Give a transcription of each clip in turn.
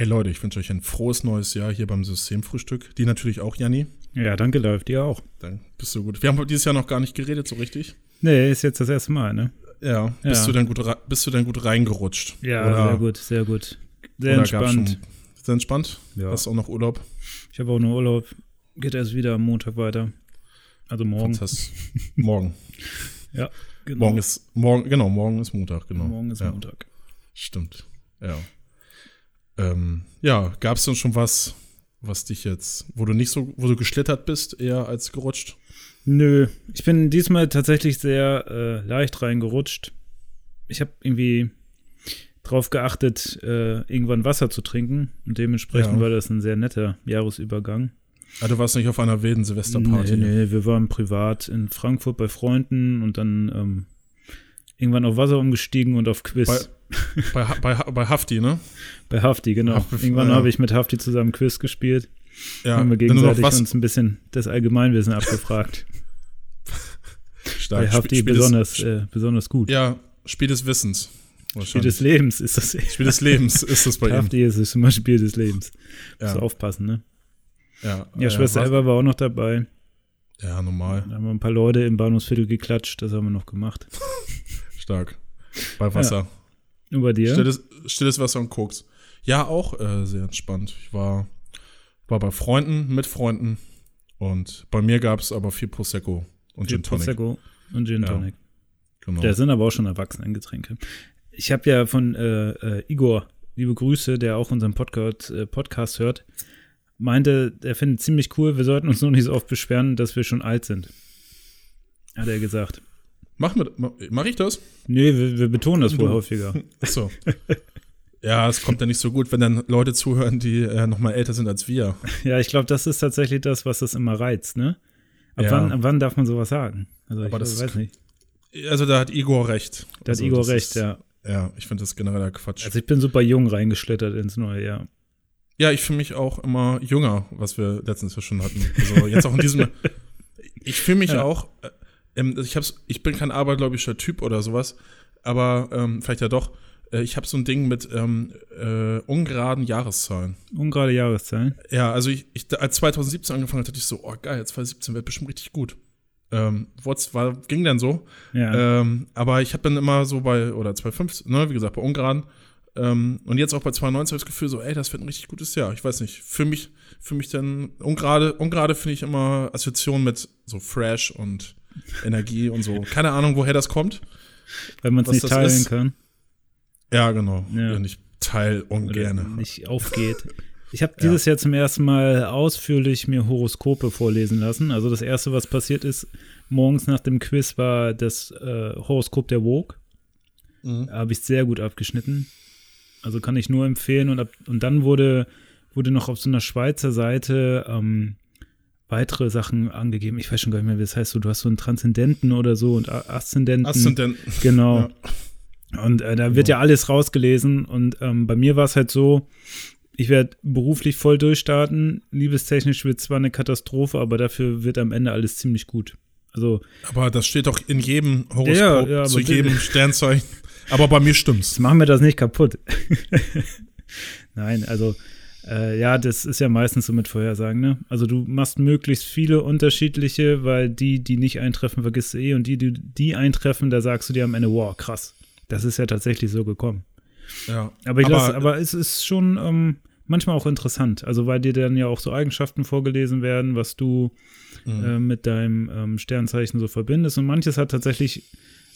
Hey Leute, ich wünsche euch ein frohes neues Jahr hier beim Systemfrühstück. Die natürlich auch, Janni. Ja, danke, läuft dir auch. Dann bist du gut. Wir haben dieses Jahr noch gar nicht geredet, so richtig. Nee, ist jetzt das erste Mal, ne? Ja. Bist, Ja. Du, denn gut, bist du denn gut reingerutscht? Ja, Oder- sehr gut, sehr gut. Sehr entspannt. Sehr entspannt? Ja. Hast du auch noch Urlaub? Ich habe auch nur Urlaub. Geht erst wieder am Montag weiter. Also morgen. Fantastisch. morgen. Ja, genau. Morgen ist, morgen, genau, morgen ist Montag, genau. Morgen ist ja, Montag. Stimmt. Ja. Ähm, ja, gab es denn schon was, was dich jetzt, wo du nicht so, wo du geschlittert bist, eher als gerutscht? Nö, ich bin diesmal tatsächlich sehr äh, leicht reingerutscht. Ich habe irgendwie drauf geachtet, äh, irgendwann Wasser zu trinken. Und dementsprechend Ja. war das ein sehr netter Jahresübergang. Ah, du warst nicht auf einer wilden Silvesterparty. Nee, nee, wir waren privat in Frankfurt bei Freunden und dann ähm, irgendwann auf Wasser umgestiegen und auf Quiz. Bei- Bei, bei, bei Hafti, ne? Bei Hafti, genau. Hafti, Irgendwann ja. habe ich mit Hafti zusammen Quiz gespielt. Ja, haben wir gegenseitig uns ein bisschen das Allgemeinwissen abgefragt. stark Bei Hafti Spiel besonders, des, äh, besonders gut. Ja, Spiel des Wissens. Spiel des Lebens ist das. Spiel des Lebens ist das bei ihm. Hafti ist es immer Spiel des Lebens. Musst du Ja, aufpassen, ne? ja, Ja, Schwester was- Eva war auch noch dabei. Ja, normal. Da haben wir ein paar Leute im Bahnhofsviertel geklatscht. Das haben wir noch gemacht. Stark. Bei Wasser. Und bei dir? Stilles, stilles Wasser und Koks. Ja, auch äh, sehr entspannt. Ich war, war bei Freunden, mit Freunden. Und bei mir gab es aber viel Prosecco und Viel Gin Tonic. Prosecco und Gin Ja. Tonic. Genau. Das sind aber auch schon Erwachsenengetränke. Ich habe ja von äh, äh, Igor, liebe Grüße, der auch unseren Podcast, äh, Podcast hört, meinte, er findet ziemlich cool, wir sollten uns nur nicht so oft beschweren, dass wir schon alt sind. Hat er gesagt. Mach, mit, mach, ich das? Nee, wir, wir betonen das wohl Du. häufiger. Achso. ja, es kommt ja nicht so gut, wenn dann Leute zuhören, die äh, noch mal älter sind als wir. Ja, ich glaube, das ist tatsächlich das, was das immer reizt, ne? Ab, Ja. wann, ab wann darf man sowas sagen? Also Aber ich das weiß nicht. Also da hat Igor recht. Da hat also, Igor das recht, ist, ja. Ja, ich finde das genereller Quatsch. Also ich bin super jung reingeschlittert ins neue Jahr. Ja, ich fühle mich auch immer jünger, was wir letztens schon hatten. Also jetzt auch in diesem. ich fühle mich Ja. auch. Äh, ähm, ich, hab's, ich bin kein abergläubischer Typ oder sowas, aber ähm, vielleicht ja doch. Äh, ich habe so ein Ding mit ähm, äh, ungeraden Jahreszahlen. Ungerade Jahreszahlen. Ja, also ich, ich als 2017 angefangen hat, dachte ich so, oh geil, 2017 wird bestimmt richtig gut. Ähm, what's, war, ging dann so. Ja. Ähm, aber ich habe dann immer so bei, oder 2015, ne, wie gesagt, bei Ungarn. Ähm, und jetzt auch bei 2019 habe ich das Gefühl, so, ey, das wird ein richtig gutes Jahr. Ich weiß nicht, für mich, für mich dann, ungerade, ungerade finde ich immer Assoziation mit so fresh und Energie und so. Keine Ahnung, woher das kommt. Weil man es nicht teilen ist. kann. Ja, genau. Ja. Und ich oder ungerne. nicht aufgeht. Ich habe dieses Jahr zum ersten Mal ausführlich mir Horoskope vorlesen lassen. Also das erste, was passiert ist, morgens nach dem Quiz war das äh, Horoskop der Vogue. Mhm. Da habe ich sehr gut abgeschnitten. Also kann ich nur empfehlen. Und, ab, und dann wurde, wurde noch auf so einer Schweizer Seite ähm, weitere Sachen angegeben. Ich weiß schon gar nicht mehr, wie das heißt. So, du hast so einen Transzendenten oder so und Aszendenten. Aszendenten. Genau. Und äh, da wird ja alles rausgelesen. Und ähm, bei mir war es halt so, ich werde beruflich voll durchstarten. Liebestechnisch wird zwar eine Katastrophe, aber dafür wird am Ende alles ziemlich gut. Also, Aber das steht doch in jedem Horoskop Ja, ja, zu jedem Sternzeichen. Aber bei mir stimmt's. machen wir das nicht kaputt. Nein, also, äh, ja, das ist ja meistens so mit Vorhersagen, ne? Also, du machst möglichst viele unterschiedliche, weil die, die nicht eintreffen, vergisst du eh. Und die, die, die eintreffen, da sagst du dir am Ende, wow, krass. Das ist ja tatsächlich so gekommen. Ja. Aber, ich Aber- lass, aber es ist schon ähm, manchmal auch interessant. Also, weil dir dann ja auch so Eigenschaften vorgelesen werden, was du Mhm. äh, mit deinem ähm, Sternzeichen so verbindest. Und manches hat tatsächlich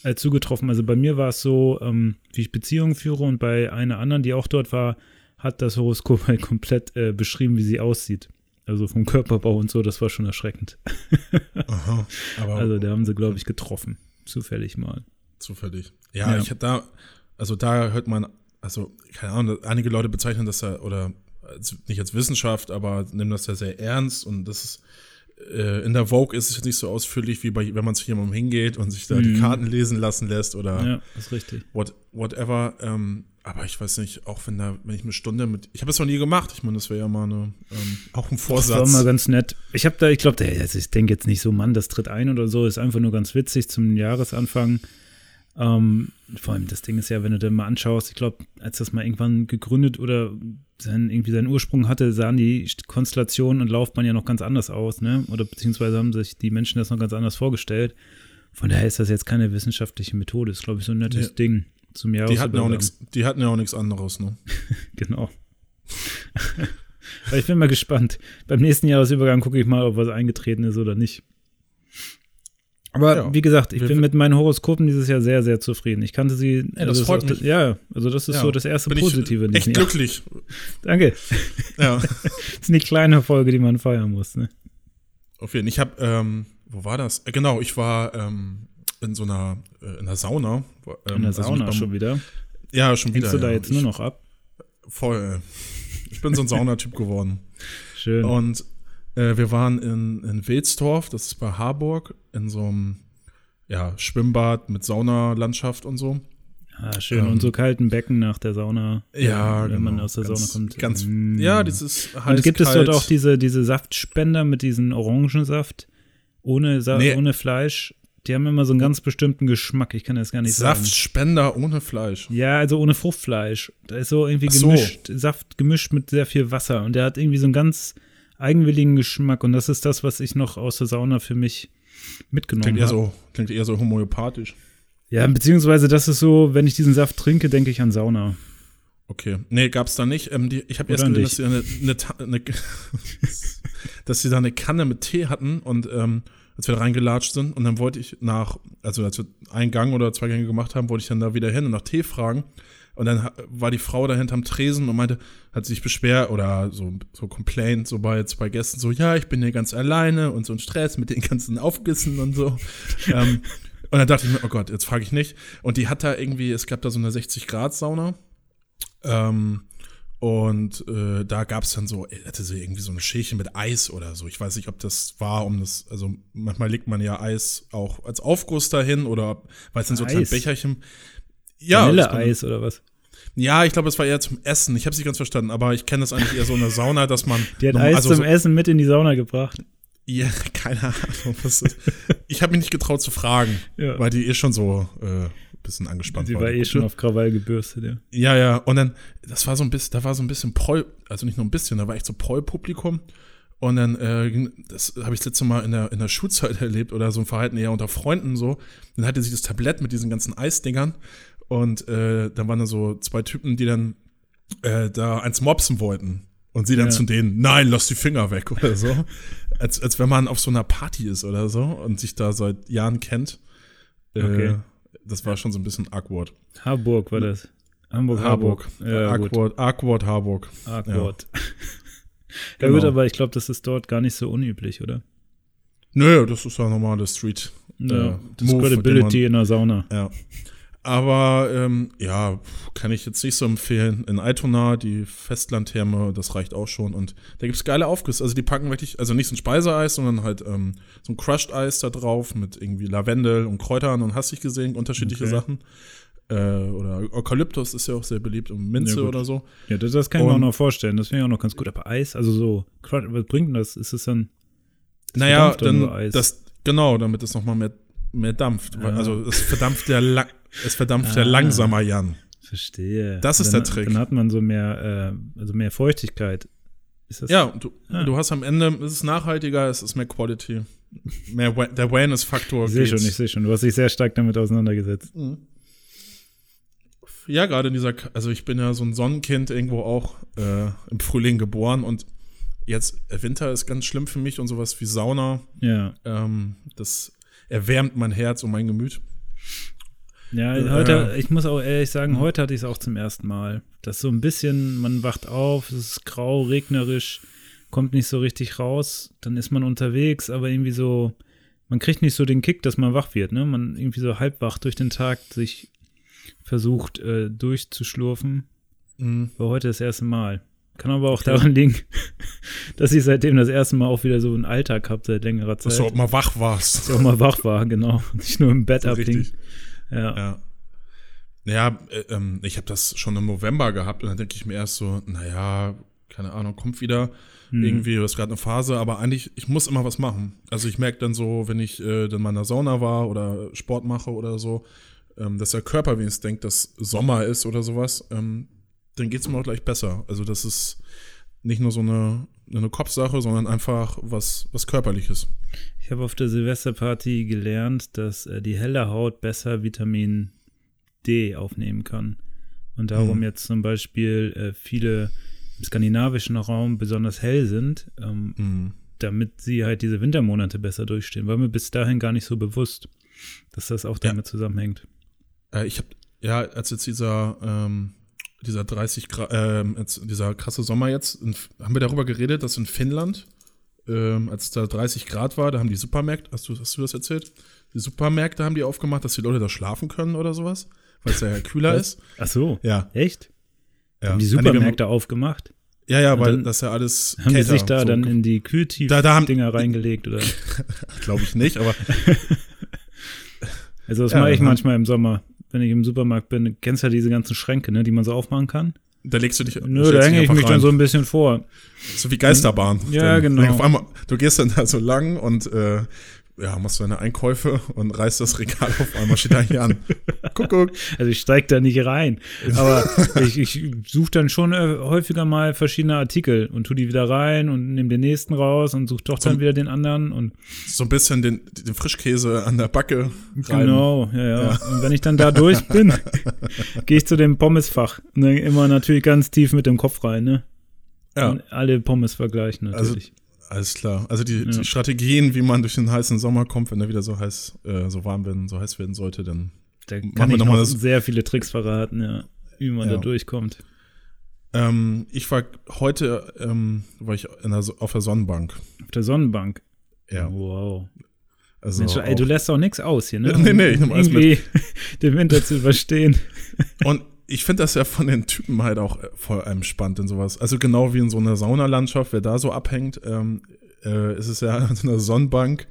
äh, zugetroffen. Also, bei mir war es so, ähm, wie ich Beziehungen führe und bei einer anderen, die auch dort war, hat das Horoskop halt komplett äh, beschrieben, wie sie aussieht. Also vom Körperbau und so, das war schon erschreckend. Aha. Aber Also, da haben sie, glaube ich, getroffen. Zufällig mal. Zufällig. Ja, Ja. ich hab da, also da hört man, also keine Ahnung, einige Leute bezeichnen das ja, oder als, nicht als Wissenschaft, aber nehmen das ja sehr ernst und das ist, äh, in der Vogue ist es jetzt nicht so ausführlich, wie bei, wenn man zu jemandem hingeht und sich da die Mhm. Karten lesen lassen lässt oder Ja, ist richtig. what, whatever. Ähm, aber ich weiß nicht, auch wenn da, wenn ich eine Stunde mit, ich habe es noch nie gemacht, ich meine, das wäre ja mal eine, ähm, auch ein Das war Vorsatz. mal ganz nett. Ich habe da, ich glaube, also ich denke jetzt nicht so, Mann, das tritt ein oder so, ist einfach nur ganz witzig zum Jahresanfang. Ähm, vor allem das Ding ist ja, wenn du dir mal anschaust, ich glaube, als das mal irgendwann gegründet oder sein, irgendwie seinen Ursprung hatte, sahen die Konstellationen und Laufbahn ja noch ganz anders aus, ne? Oder beziehungsweise haben sich die Menschen das noch ganz anders vorgestellt. Von daher ist das jetzt keine wissenschaftliche Methode. ist, glaube ich, so ein nettes Ja. Ding zum Die hatten, ja auch nix, die hatten ja auch nichts anderes, ne? Genau. Aber ich bin mal gespannt. Beim nächsten Jahresübergang gucke ich mal, ob was eingetreten ist oder nicht. Aber Ja. wie gesagt, ich bin mit meinen Horoskopen dieses Jahr sehr, sehr zufrieden. Ich kannte sie. das also freut mich. Ja, also das ist Ja, so das erste Bin Positive ich echt Jahr. glücklich. Danke. Ja, Das ist eine kleine Folge, die man feiern muss. Ne? auf jeden Fall. Ich habe, ähm, wo war das? Äh, genau, ich war ähm, in so einer, äh, in der Sauna. Ähm, In der also Sauna nicht beim- schon wieder. Ja, schon wieder. Hängst du da ja. jetzt nur noch ab? Voll. Ich bin so ein Saunatyp geworden. Schön. Und äh, wir waren in, in Wilsdorf, das ist bei Harburg, in so einem ja, Schwimmbad mit Saunalandschaft und so. ah, schön. ähm, Und so kalten Becken nach der Sauna. Ja, wenn man genau. aus der ganz, Sauna kommt. Ganz, Mm. Ja, dieses heiß, Und gibt es kalt. dort auch diese, diese Saftspender mit diesem Orangensaft ohne, Sa Nee. ohne Fleisch? Die haben immer so einen ganz bestimmten Geschmack. Ich kann das gar nicht sagen. Saftspender ohne Fleisch. Ja, also ohne Fruchtfleisch. Da ist so irgendwie so. gemischt, Saft gemischt mit sehr viel Wasser. Und der hat irgendwie so einen ganz eigenwilligen Geschmack. Und das ist das, was ich noch aus der Sauna für mich mitgenommen Klingt eher, habe. so, klingt eher so homöopathisch. Ja, beziehungsweise das ist so, wenn ich diesen Saft trinke, denke ich an Sauna. Okay. Nee, gab's da nicht. Ähm, die, ich habe jetzt Oder gesehen, dass sie eine, eine, eine dass sie da eine Kanne mit Tee hatten und ähm, als wir da reingelatscht sind und dann wollte ich nach, also als wir einen Gang oder zwei Gänge gemacht haben, wollte ich dann da wieder hin und nach Tee fragen. Und dann war die Frau da hinterm Tresen und meinte, hat sich beschwert oder so, so complaint, so bei zwei Gästen, so, ja, ich bin hier ganz alleine und so ein Stress mit den ganzen Aufgissen und so. ähm, und dann dachte ich mir, oh Gott, jetzt frage ich nicht. Und die hat da irgendwie, es gab da so eine 60-Grad-Sauna. Ähm, und äh, da gab es dann so, hatte sie irgendwie so eine Schälchen mit Eis oder so. Ich weiß nicht, ob das war, um das, also manchmal legt man ja Eis auch als Aufguss dahin oder weil es dann so kleine Eis? Becherchen. Ja, Vanilleeis oder was? ja, ich glaube, es war eher zum Essen. Ich habe es nicht ganz verstanden, aber ich kenne das eigentlich eher so in der Sauna, dass man. Die hat noch- Eis also zum so, Essen mit in die Sauna gebracht. Ja, keine Ahnung. Was ist. Ich habe mich nicht getraut zu fragen, Ja. weil die eh schon so äh, bisschen angespannt Sie war. war die eh schon auf Krawall gebürstet, ja. Ja, ja, und dann, das war so ein bisschen, da war so ein bisschen Proll, also nicht nur ein bisschen, da war echt so Proll-Publikum. Und dann, äh, das habe ich das letzte Mal in der, in der Schulzeit erlebt oder so ein Verhalten eher unter Freunden so. Dann hatte sie das Tablett mit diesen ganzen Eisdingern und äh, dann waren da so zwei Typen, die dann äh, da eins mopsen wollten. Und sie dann Ja. zu denen, nein, lass die Finger weg oder so. als, als wenn man auf so einer Party ist oder so und sich da seit Jahren kennt. Äh, Okay. Das war schon so ein bisschen awkward. Harburg war das. Hamburg, Harburg. Harburg. Ja, awkward, awkward Harburg. Awkward. Ja, Genau. gut, aber ich glaube, das ist dort gar nicht so unüblich, oder? Nö, das ist ja normale Street. Ja, äh, das Move, Credibility den in der Sauna. Ja. Aber ähm, ja, kann ich jetzt nicht so empfehlen. In Altona, die Festlandtherme, das reicht auch schon. Und da gibt's geile Aufgüsse. Also die packen wirklich, also nicht so ein Speiseeis, sondern halt ähm, so ein Crushed Eis da drauf mit irgendwie Lavendel und Kräutern und hast dich gesehen, unterschiedliche Okay. Sachen. Äh, oder Eukalyptus ist ja auch sehr beliebt und Minze Ja, oder so. Ja, das, das kann ich mir auch Und- noch vorstellen. Das finde ich auch noch ganz gut. Aber Eis, also so, was bringt denn das? Ist es dann. Naja, dann Eis. das genau, damit es nochmal mehr, mehr dampft. Ja. Also es verdampft ja lang, es verdampft ja Ah. langsamer, Jan. Verstehe. Das ist dann, der Trick. Dann hat man so mehr, äh, also mehr Feuchtigkeit. Ist das? Ja, du, Ah. du hast am Ende, es ist nachhaltiger, es ist mehr Quality. Mehr, der Awareness-Faktor. Ich sehe schon, ich sehe schon. Du hast dich sehr stark damit auseinandergesetzt. Ja, gerade in dieser, also ich bin ja so ein Sonnenkind irgendwo auch äh, im Frühling geboren und jetzt äh, Winter ist ganz schlimm für mich und sowas wie Sauna. Ja. Ähm, das erwärmt mein Herz und mein Gemüt. Ja, Äh, heute, ich muss auch ehrlich sagen, heute hatte ich es auch zum ersten Mal. Das so ein bisschen, man wacht auf, es ist grau, regnerisch, kommt nicht so richtig raus, dann ist man unterwegs, aber irgendwie so, man kriegt nicht so den Kick, dass man wach wird, ne? Man irgendwie so halbwach durch den Tag sich versucht äh, durchzuschlurfen. Mhm. War heute das erste Mal. Kann aber auch daran liegen, dass ich seitdem das erste Mal auch wieder so einen Alltag habe seit längerer Zeit. Dass du auch mal wach warst. Dass ich auch mal wach war, genau. Nicht nur im Bett So abhing. Ja. Ja. Ja, äh, ähm, ich habe das schon im November gehabt und dann denke ich mir erst so, naja, keine Ahnung, kommt wieder Hm. irgendwie, das ist gerade eine Phase, aber eigentlich, ich muss immer was machen. Also ich merke dann so, wenn ich äh, dann mal in der Sauna war oder Sport mache oder so, ähm, dass der Körper wenigstens denkt, dass Sommer ist oder sowas, ähm, dann geht es mir auch gleich besser. Also das ist nicht nur so eine, eine Kopfsache, sondern einfach was, was Körperliches. Ich habe auf der Silvesterparty gelernt, dass äh, die helle Haut besser Vitamin D aufnehmen kann. Und darum Mhm. jetzt zum Beispiel äh, viele im skandinavischen Raum besonders hell sind, ähm, Mhm. damit sie halt diese Wintermonate besser durchstehen. War mir bis dahin gar nicht so bewusst, dass das auch Ja. damit zusammenhängt. Äh, ich habe, ja, als jetzt dieser, ähm, dieser 30 Grad, jetzt dieser krasse Sommer jetzt, haben wir darüber geredet, dass in Finnland, ähm, als da 30 Grad war, da haben die Supermärkte, hast du, hast du das erzählt? Die Supermärkte haben die aufgemacht, dass die Leute da schlafen können oder sowas, weil es ja kühler ist. Ach so, Ja, echt? ja. Haben die Ja, Supermärkte aufgemacht? Ja, ja, weil das ja alles Haben die sich da so, dann in die Kühltief-Dinger Da- da haben- reingelegt? Oder? glaube ich nicht, aber Also das Ja, mache ich manchmal im Sommer, wenn ich im Supermarkt bin. Kennst ja diese ganzen Schränke, ne, die man so aufmachen kann? da legst du dich Nö, da hänge ich mich dann rein. so ein bisschen vor. So wie Geisterbahn. Ja, Dann- genau. Auf einmal, du gehst dann da so lang und äh, ja, machst deine Einkäufe und reißt das Regal auf einmal steht da hier an. Guck, guck. Also ich steige da nicht rein. Aber ich, ich suche dann schon äh, häufiger mal verschiedene Artikel und tu die wieder rein und nehme den nächsten raus und suche doch dann Zum- wieder den anderen und So ein bisschen den, den Frischkäse an der Backe rein. genau, ja, ja, Und wenn ich dann da durch bin, gehe ich zu dem Pommesfach. Und dann immer natürlich ganz tief mit dem Kopf rein, ne? Ja, Und alle Pommes vergleichen Also, natürlich. Alles klar. Also die, Ja. die Strategien, wie man durch den heißen Sommer kommt, wenn er wieder so heiß, äh, so warm werden, so heiß werden sollte, dann da machen kann wir ich noch noch mal das- sehr viele Tricks verraten, ja. Wie man Ja. da durchkommt. ähm, ich war heute ähm, war ich der, auf der Sonnenbank. Auf der Sonnenbank. Ja, Wow. also Mensch, ey, du lässt auch nichts aus hier, ne? Nee, nee, ich nehm alles mit. Den Winter zu überstehen. Und ich finde das ja von den Typen halt auch äh, voll einem spannend in sowas. Also genau wie in so einer Saunalandschaft, wer da so abhängt, ähm, äh, ist es ja so eine Sonnenbank.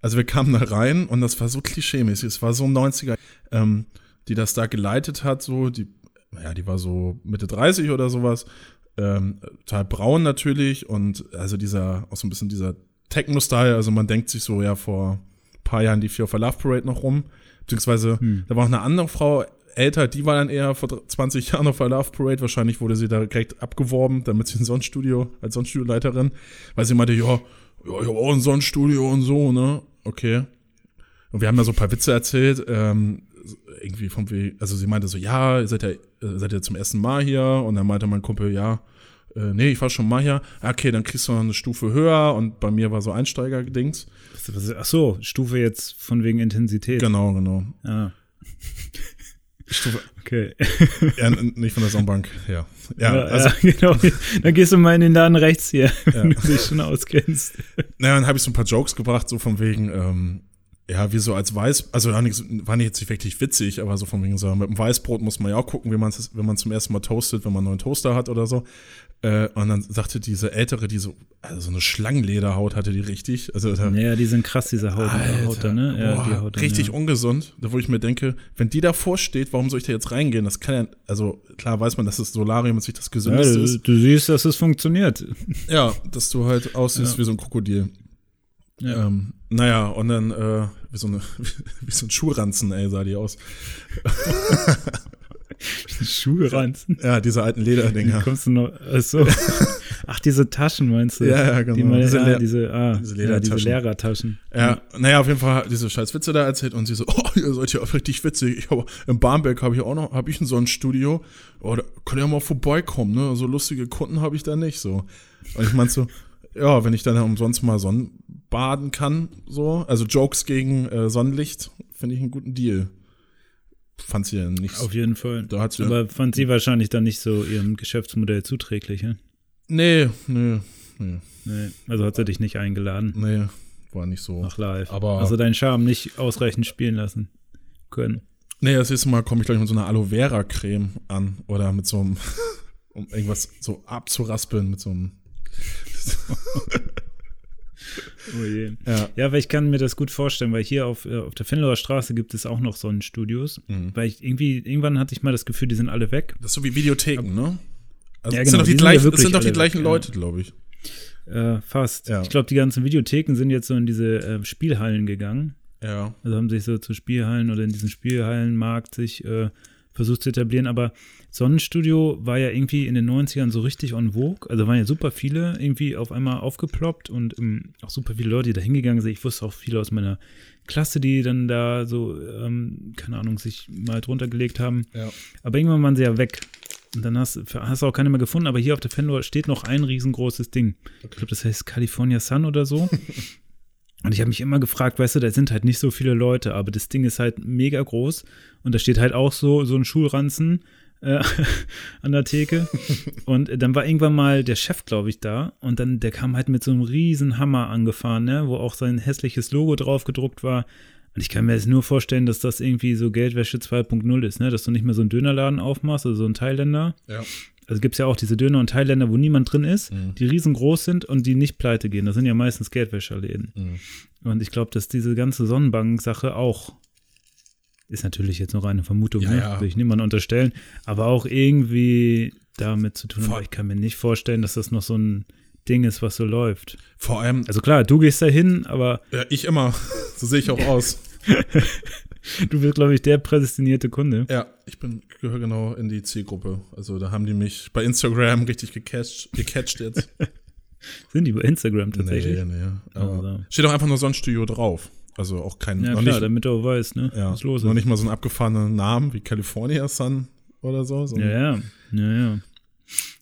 Also wir kamen da rein und das war so klischeemäßig. Es war so 90er, ähm, die das da geleitet hat, so, die, naja, die war so Mitte 30 oder sowas. Ähm, total braun natürlich und also dieser, auch so ein bisschen dieser Techno-Style, also man denkt sich so, ja, vor ein paar Jahren die Fear of a Love Parade noch rum, beziehungsweise Hm. da war auch eine andere Frau, älter, die war dann eher vor 20 Jahren auf der Love Parade. Wahrscheinlich wurde sie da direkt abgeworben, damit sie ein Sonnenstudio, als Sonnenstudioleiterin, weil sie meinte, ja, ja, ich habe auch ein Sonnenstudio und so, ne? Okay. Und wir haben da so ein paar Witze erzählt, ähm, irgendwie vom Weg, also sie meinte so, ja, ihr seid ja, äh, seid ihr zum ersten Mal hier? Und dann meinte mein Kumpel, ja, äh, nee, ich war schon mal hier. Okay, dann kriegst du noch eine Stufe höher und bei mir war so Einsteiger-Dings. Ach so, Stufe jetzt von wegen Intensität. Genau, genau. Ah, Stufe, okay. ja, nicht von der Sonnenbank, ja. Ja, also, ja, genau. Dann gehst du mal in den Laden rechts hier, Ja. wenn du dich schon auskennst. Naja, dann habe ich so ein paar Jokes gebracht, so von wegen, ähm, ja, wie so als Weiß, also war nicht, war nicht jetzt nicht wirklich witzig, aber so von wegen so, mit dem Weißbrot muss man ja auch gucken, wie man wenn man zum ersten Mal toastet, wenn man einen neuen Toaster hat oder so. Äh, und dann sagte diese ältere, die so, also so eine Schlangenlederhaut hatte die richtig, also da, Naja, die sind krass, diese Haut, Alter, Haut da, ne? Ja, boah, die Haut dann, richtig ja. ungesund, da wo ich mir denke, wenn die davor steht, warum soll ich da jetzt reingehen? Das kann ja, also klar weiß man, dass das Solarium jetzt nicht das Ja, gesündeste du, ist. du siehst, dass es funktioniert. Ja, dass du halt aussiehst Ja. wie so ein Krokodil. Ja. Ähm, naja, und dann äh, wie, so eine, wie so ein Schuhranzen, ey, sah die aus. Schuhe ranzen. Ja, diese alten Lederdinger. Kommst du noch, achso. Ach, diese Taschen meinst du? Ja, ja, genau. Die man, Diese ja, diese, ah, diese ja, diese Ledertaschen. Lehrertaschen. Ja, naja, auf jeden Fall hat diese scheiß Witze da erzählt und sie so, oh, ihr seid ja richtig witzig. Ich habe in Barmbek habe ich auch noch, habe ich ein Sonnenstudio. Oh, da könnt ihr mal vorbeikommen, ne? So lustige Kunden habe ich da nicht so. Und ich meinte so, ja, wenn ich dann umsonst mal Sonnenbaden kann, so, also Jokes gegen äh, Sonnenlicht, finde ich einen guten Deal. Fand sie ja nicht. Auf jeden Fall. da hat sie Aber fand sie wahrscheinlich dann nicht so ihrem Geschäftsmodell zuträglich, ja? Nee, nee, nee, Nee, also hat sie dich nicht eingeladen nee, war nicht so. nach live. Aber- also deinen Charme nicht ausreichend spielen lassen können. Nee, das nächste Mal komme ich gleich mit so einer Aloe Vera Creme an oder mit so einem, um irgendwas so abzuraspeln mit so einem. Oh je. Ja. Ja, weil ich kann mir das gut vorstellen, weil hier auf, äh, auf der Fenloer Straße gibt es auch noch Sonnenstudios. Mhm. Weil ich irgendwie, irgendwann hatte ich mal das Gefühl, die sind alle weg. Das ist so wie Videotheken, ne? Also Ja, es genau, sind doch die, die ja gleichen, wirklich sind doch die gleichen weg, ja. Leute, glaube ich. Äh, fast. Ja. Ich glaube, die ganzen Videotheken sind jetzt so in diese äh, Spielhallen gegangen. Ja. Also haben sich so zu Spielhallen oder in diesen Spielhallenmarkt sich äh, versucht zu etablieren. Aber Sonnenstudio war ja irgendwie in den 90ern so richtig on vogue. Also waren ja super viele irgendwie auf einmal aufgeploppt und ähm, auch super viele Leute, die da hingegangen sind. Ich wusste auch viele aus meiner Klasse, die dann da so, ähm, keine Ahnung, sich mal drunter gelegt haben. Ja. Aber irgendwann waren sie ja weg. Und dann hast, hast du auch keine mehr gefunden. Aber hier auf der Fendor steht noch ein riesengroßes Ding. Ich glaube, das heißt California Sun oder so. Und ich habe mich immer gefragt, weißt du, da sind halt nicht so viele Leute, aber das Ding ist halt mega groß und da steht halt auch so, so ein Schulranzen äh, an der Theke. und dann war irgendwann mal der Chef, glaube ich, da und dann, der kam halt mit so einem riesen Hammer angefahren, ne, wo auch sein hässliches Logo drauf gedruckt war. Und ich kann mir jetzt nur vorstellen, dass das irgendwie so Geldwäsche 2.0 ist, ne, dass du nicht mehr so einen Dönerladen aufmachst, also so einen Thailänder. Ja. Also gibt es ja auch diese Döner- und Thailänder, wo niemand drin ist, Mhm. die riesengroß sind und die nicht pleite gehen. Das sind ja meistens Geldwäscherläden. Mhm. Und ich glaube, dass diese ganze Sonnenbank-Sache auch, ist natürlich jetzt noch eine Vermutung, Ja, ne? ja. will ich niemandem unterstellen, aber auch irgendwie damit zu tun. Vor- ich kann mir nicht vorstellen, dass das noch so ein Ding ist, was so läuft. Vor allem, Also klar, du gehst da hin, aber ja, ich immer. So sehe ich auch aus. du bist, glaube ich, der prädestinierte Kunde. Ja, ich bin gehöre genau in die Zielgruppe. Also da haben die mich bei Instagram richtig gecatcht, gecatcht jetzt. Sind die bei Instagram tatsächlich? Nee, nee. Aber Also. Steht auch einfach nur Sonnenstudio drauf. Also auch kein, Ja, noch, klar, nicht, damit du auch weißt, ne, ja, was los noch ist. nicht mal so einen abgefahrenen Namen wie California Sun oder so. so Ja, ja, ja, ja.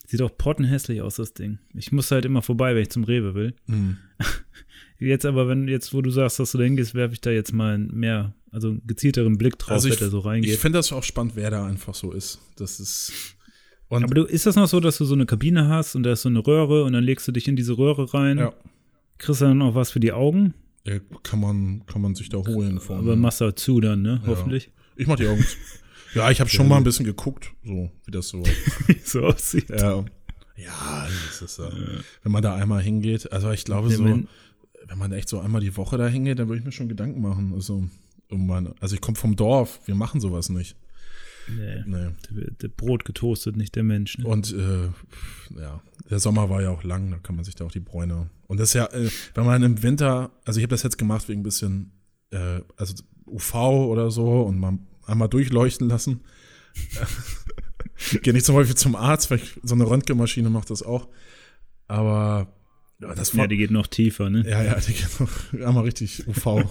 Sieht auch pottenhässlich aus, das Ding. Ich muss halt immer vorbei, wenn ich zum Rewe will. Hm. Jetzt aber, wenn jetzt, wo du sagst, dass du da hingehst, werfe ich da jetzt mal einen mehr, also einen gezielteren Blick drauf, Also wenn ich, der so ich reingeht. finde das auch spannend, wer da einfach so ist. Das ist. Und aber du, ist das noch so, dass du so eine Kabine hast und da ist so eine Röhre und dann legst du dich in diese Röhre rein, ja, kriegst dann auch was für die Augen, ja, kann man, kann man sich da holen. Von, aber machst du zu dann, ne? Ja. Hoffentlich. ich mach die Augen zu. Ja, ich habe schon mal ein bisschen geguckt, so wie das so. so aussieht. ja, ja, das ist ja. Wenn man da einmal hingeht, also ich glaube Ja, so, wenn- wenn man echt so einmal die Woche da hingeht, dann würde ich mir schon Gedanken machen. Also, um meine, also ich komme vom Dorf, wir machen sowas nicht. Nee, Nee. der, der Brot getoastet, nicht der Mensch. Ne? Und äh, ja, der Sommer war ja auch lang, da kann man sich da auch die Bräune. Und das ist ja, äh, wenn man im Winter, also ich habe das jetzt gemacht wegen ein bisschen, äh, also UV oder so und mal einmal durchleuchten lassen. Gehe nicht zum Beispiel zum Arzt, weil ich, so eine Röntgenmaschine macht das auch. Aber ja, das war, Ja, die geht noch tiefer, ne? ja, ja, die geht noch einmal richtig UV.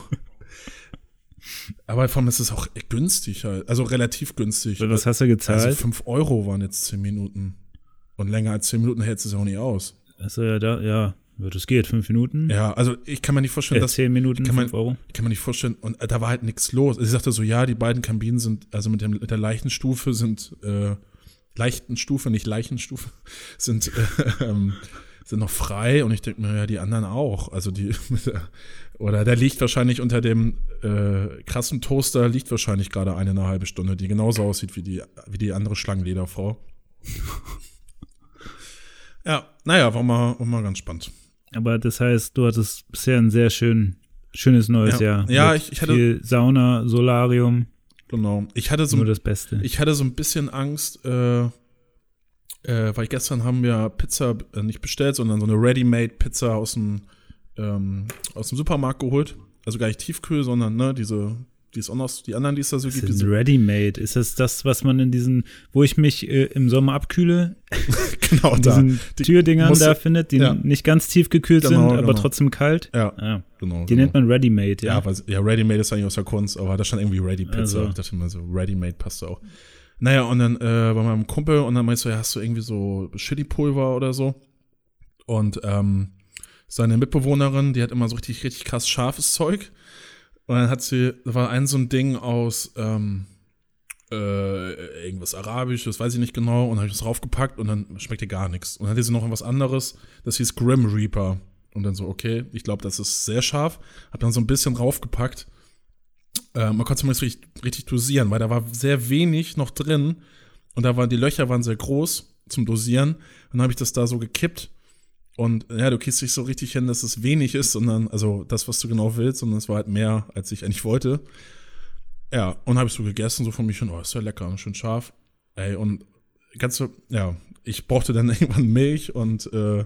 Aber vor allem ist es auch günstig halt, also relativ günstig. Was hast du gezahlt? Also 5 Euro waren jetzt 10 Minuten. Und länger als 10 Minuten hältst du es auch nicht aus. Achso, ja, da, ja, das geht, fünf Minuten. Ja, also ich kann mir nicht vorstellen, Äh, dass. zehn Minuten, kann man- fünf Euro. Ich kann mir nicht vorstellen, und äh, da war halt nichts los. Also sie sagte so, ja, die beiden Kabinen sind, also mit, dem, mit der leichten Stufe sind, äh, leichten Stufe, nicht Leichenstufe, sind, äh, ähm, sind noch frei. Und ich denke mir, ja, die anderen auch. Also die, oder der liegt wahrscheinlich unter dem äh, krassen Toaster, liegt wahrscheinlich gerade eine, eine halbe Stunde, die genauso aussieht wie die, wie die andere Schlangenlederfrau. Ja, naja, war mal, war mal ganz spannend. Aber das heißt, du hattest bisher ein sehr schön, schönes neues Ja. Jahr. Ja, ich- ich hatte- viel Sauna, Solarium, Genau. Ich hatte so nur das Beste. Ich hatte so ein bisschen Angst, äh, äh, weil gestern haben wir Pizza äh, nicht bestellt, sondern so eine Ready-Made-Pizza aus dem, ähm, aus dem Supermarkt geholt. Also gar nicht Tiefkühl, sondern ne, diese, die es auch noch, die anderen, die es da so das gibt. ist Ready-Made. Ist das das, was man in diesen, wo ich mich äh, im Sommer abkühle, genau in da. diesen Die Türdingern da findet, die ja. nicht ganz tief gekühlt Genau, sind, aber genau. trotzdem kalt? Ja, Ah, genau. die genau. nennt man Ready-Made, Ja, ja. weil, ja Ready-Made ist eigentlich aus der Kunst, aber da stand irgendwie Ready-Pizza. Also. Ich dachte mir so, Ready-Made passt auch. Naja, und dann äh, bei meinem Kumpel und dann meinst du, ja, hast du irgendwie so Chili-Pulver oder so? Und ähm, seine Mitbewohnerin, die hat immer so richtig, richtig krass scharfes Zeug. Und dann hat sie, da war ein so ein Ding aus ähm, äh, irgendwas Arabisches, weiß ich nicht genau, und habe ich das draufgepackt und dann schmeckte gar nichts. Und dann hatte sie noch was anderes, das hieß Grim Reaper. Und dann so, okay, ich glaube, das ist sehr scharf. Hab dann so ein bisschen draufgepackt. Äh, man konnte es richtig, richtig dosieren, weil da war sehr wenig noch drin. Und da waren die Löcher waren sehr groß zum Dosieren. Und dann habe ich das da so gekippt. Und ja, du kriegst nicht so richtig hin, dass es wenig ist, sondern, also das, was du genau willst, sondern es war halt mehr, als ich eigentlich wollte. Ja, und habe ich so gegessen, so von mich schon, oh, ist ja lecker, schön scharf. Ey, und ganz so, ja, ich brauchte dann irgendwann Milch und äh,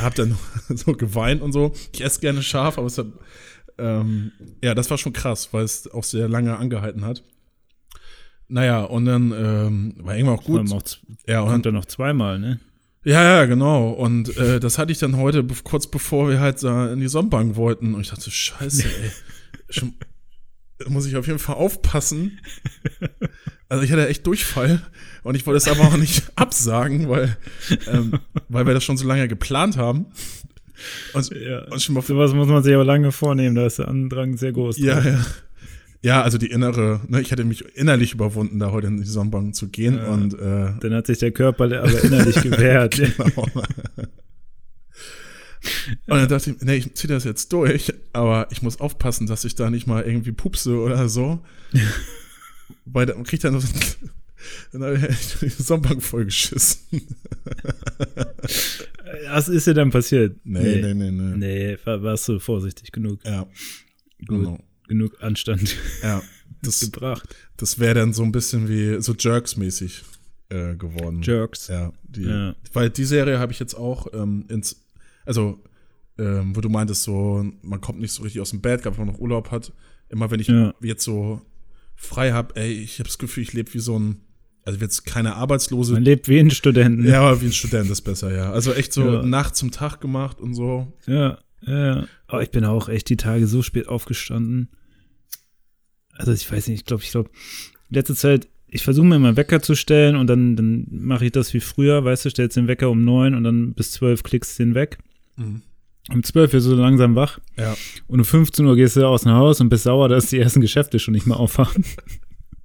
hab dann so geweint und so. Ich esse gerne scharf, aber es hat, ähm, ja, das war schon krass, weil es auch sehr lange angehalten hat. Naja, und dann ähm, war irgendwann auch gut. Auch, ja, und dann noch zweimal, ne? Ja, ja, genau. Und äh, das hatte ich dann heute, kurz bevor wir halt da in die Sonnenbank wollten. Und ich dachte, scheiße, ey. Schon, muss ich auf jeden Fall aufpassen. Also ich hatte echt Durchfall und ich wollte es aber auch nicht absagen, weil, ähm, weil wir das schon so lange geplant haben. Und, ja, und schon mal sowas muss man sich aber lange vornehmen, da ist der Andrang sehr groß. Ja, ja. Ja, also die innere, ne, ich hatte mich innerlich überwunden, da heute in die Sonnenbank zu gehen ja, und äh, dann hat sich der Körper aber innerlich gewehrt. genau. Und dann dachte ich, nee, ich ziehe das jetzt durch, aber ich muss aufpassen, dass ich da nicht mal irgendwie pupse oder so. Weil dann krieg ich dann, dann habe ich die Sonnenbank vollgeschissen. Was ist dir dann passiert? Nee, nee, nee, nee. Nee, war, warst du vorsichtig genug. Ja. Gut. Genau. Genug Anstand. Ja. Das, gebracht. Das wäre dann so ein bisschen wie so Jerks-mäßig äh, geworden. Jerks. Ja, die, ja. Weil die Serie habe ich jetzt auch ähm, ins also ähm, wo du meintest, so, man kommt nicht so richtig aus dem Bett, gerade wenn man noch Urlaub hat. Immer wenn ich ja. jetzt so frei habe, ey, ich habe das Gefühl, ich lebe wie so ein, also jetzt keine Arbeitslose. Man lebt wie ein Student. Ne? Ja, aber wie ein Student ist besser, ja. Also echt so ja. Nacht zum Tag gemacht und so. Ja, ja. Aber ich bin auch echt die Tage so spät aufgestanden. Also ich weiß nicht, ich glaube, ich glaube, letzte Zeit, ich versuche mir immer Wecker zu stellen und dann, dann mache ich das wie früher, weißt du, stellst den Wecker um neun und dann bis zwölf klickst du den weg. Mhm. Um 12 wirst du langsam wach. Ja. Und um 15 Uhr gehst du aus dem Haus und bist sauer, dass die ersten Geschäfte schon nicht mehr aufhaben.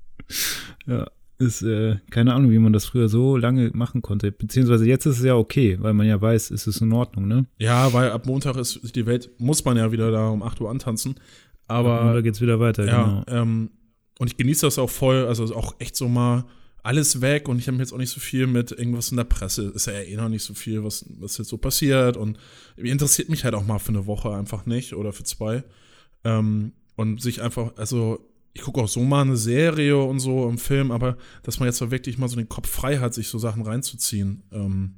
ja, ist äh, keine Ahnung, wie man das früher so lange machen konnte. Beziehungsweise jetzt ist es ja okay, weil man ja weiß, ist es in Ordnung, ne? Ja, weil ab Montag ist die Welt, muss man ja wieder da um 8 Uhr antanzen. Aber. Da geht's wieder weiter, ja, genau. Ähm, und ich genieße das auch voll, also auch echt so mal alles weg und ich habe jetzt auch nicht so viel mit irgendwas in der Presse. Ist ja eh noch nicht so viel, was, was jetzt so passiert. Und interessiert mich halt auch mal für eine Woche einfach nicht oder für zwei. Ähm, und sich einfach, also ich gucke auch so mal eine Serie und so im Film, aber dass man jetzt wirklich mal so den Kopf frei hat, sich so Sachen reinzuziehen. Ähm,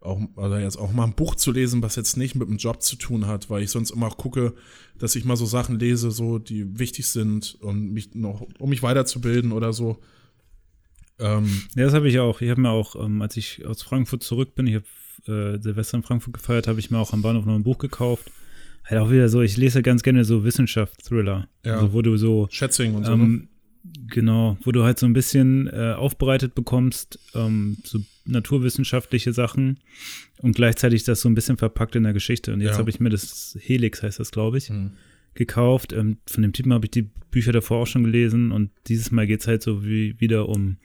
auch, also jetzt auch mal ein Buch zu lesen, was jetzt nicht mit dem Job zu tun hat, weil ich sonst immer auch gucke, dass ich mal so Sachen lese, so die wichtig sind und mich noch, um mich weiterzubilden oder so. Ähm, ja, das habe ich auch. Ich habe mir auch, ähm, als ich aus Frankfurt zurück bin, ich habe äh, Silvester in Frankfurt gefeiert, habe ich mir auch am Bahnhof noch ein Buch gekauft. Halt auch wieder so, ich lese ganz gerne so Wissenschaftsthriller. Ja. Also, wo du so. Schätzing und so. Ähm, ne? Genau, wo du halt so ein bisschen äh, aufbereitet bekommst, ähm, so naturwissenschaftliche Sachen und gleichzeitig das so ein bisschen verpackt in der Geschichte. Und jetzt ja. habe ich mir das Helix, heißt das, glaube ich. Mhm gekauft. Ähm, von dem Typen habe ich die Bücher davor auch schon gelesen und dieses Mal geht es halt so wie wieder um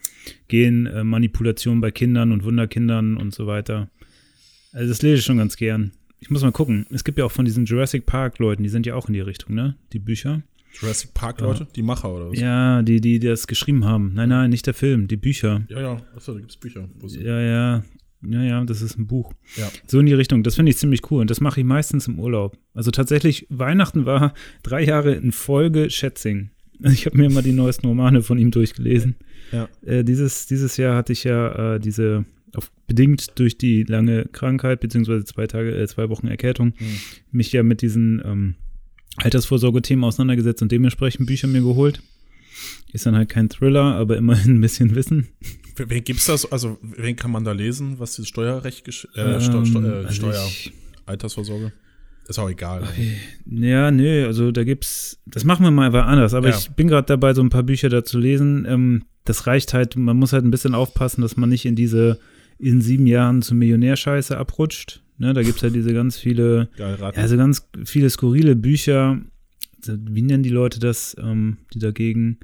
Genmanipulation bei Kindern und Wunderkindern und so weiter. Also das lese ich schon ganz gern. Ich muss mal gucken. Es gibt ja auch von diesen Jurassic Park Leuten, die sind ja auch in die Richtung, ne? Die Bücher. Jurassic Park Leute? Ja. Die Macher oder was? Ja, die, die, die das geschrieben haben. Nein, nein, nicht der Film, die Bücher. Ja, ja. Achso, da gibt es Bücher. Ja, ja. Ja, ja, das ist ein Buch. Ja. So in die Richtung. Das finde ich ziemlich cool. Und das mache ich meistens im Urlaub. Also tatsächlich, Weihnachten war drei Jahre in Folge Schätzing. Ich habe mir immer die neuesten Romane von ihm durchgelesen. Ja. Äh, dieses, dieses Jahr hatte ich ja äh, diese, auf, bedingt durch die lange Krankheit, beziehungsweise zwei Tage, äh, zwei Wochen Erkältung, mhm. mich ja mit diesen ähm, Altersvorsorge-Themen auseinandergesetzt und dementsprechend Bücher mir geholt. Ist dann halt kein Thriller, aber immerhin ein bisschen Wissen. Wen gibt's das? Also, wen kann man da lesen, was dieses Steuerrecht, äh, ähm, Steu Steu äh, also Steuer, Altersvorsorge? Ist auch egal. Okay. Ja, nö, also da gibt's, das machen wir mal einfach anders, aber ja. ich bin gerade dabei, so ein paar Bücher da zu lesen. Ähm, das reicht halt, man muss halt ein bisschen aufpassen, dass man nicht in diese in sieben Jahren zum Millionärscheiße abrutscht. Ne, da gibt's halt diese ganz viele, also ganz viele skurrile Bücher. Wie nennen die Leute das, ähm, die dagegen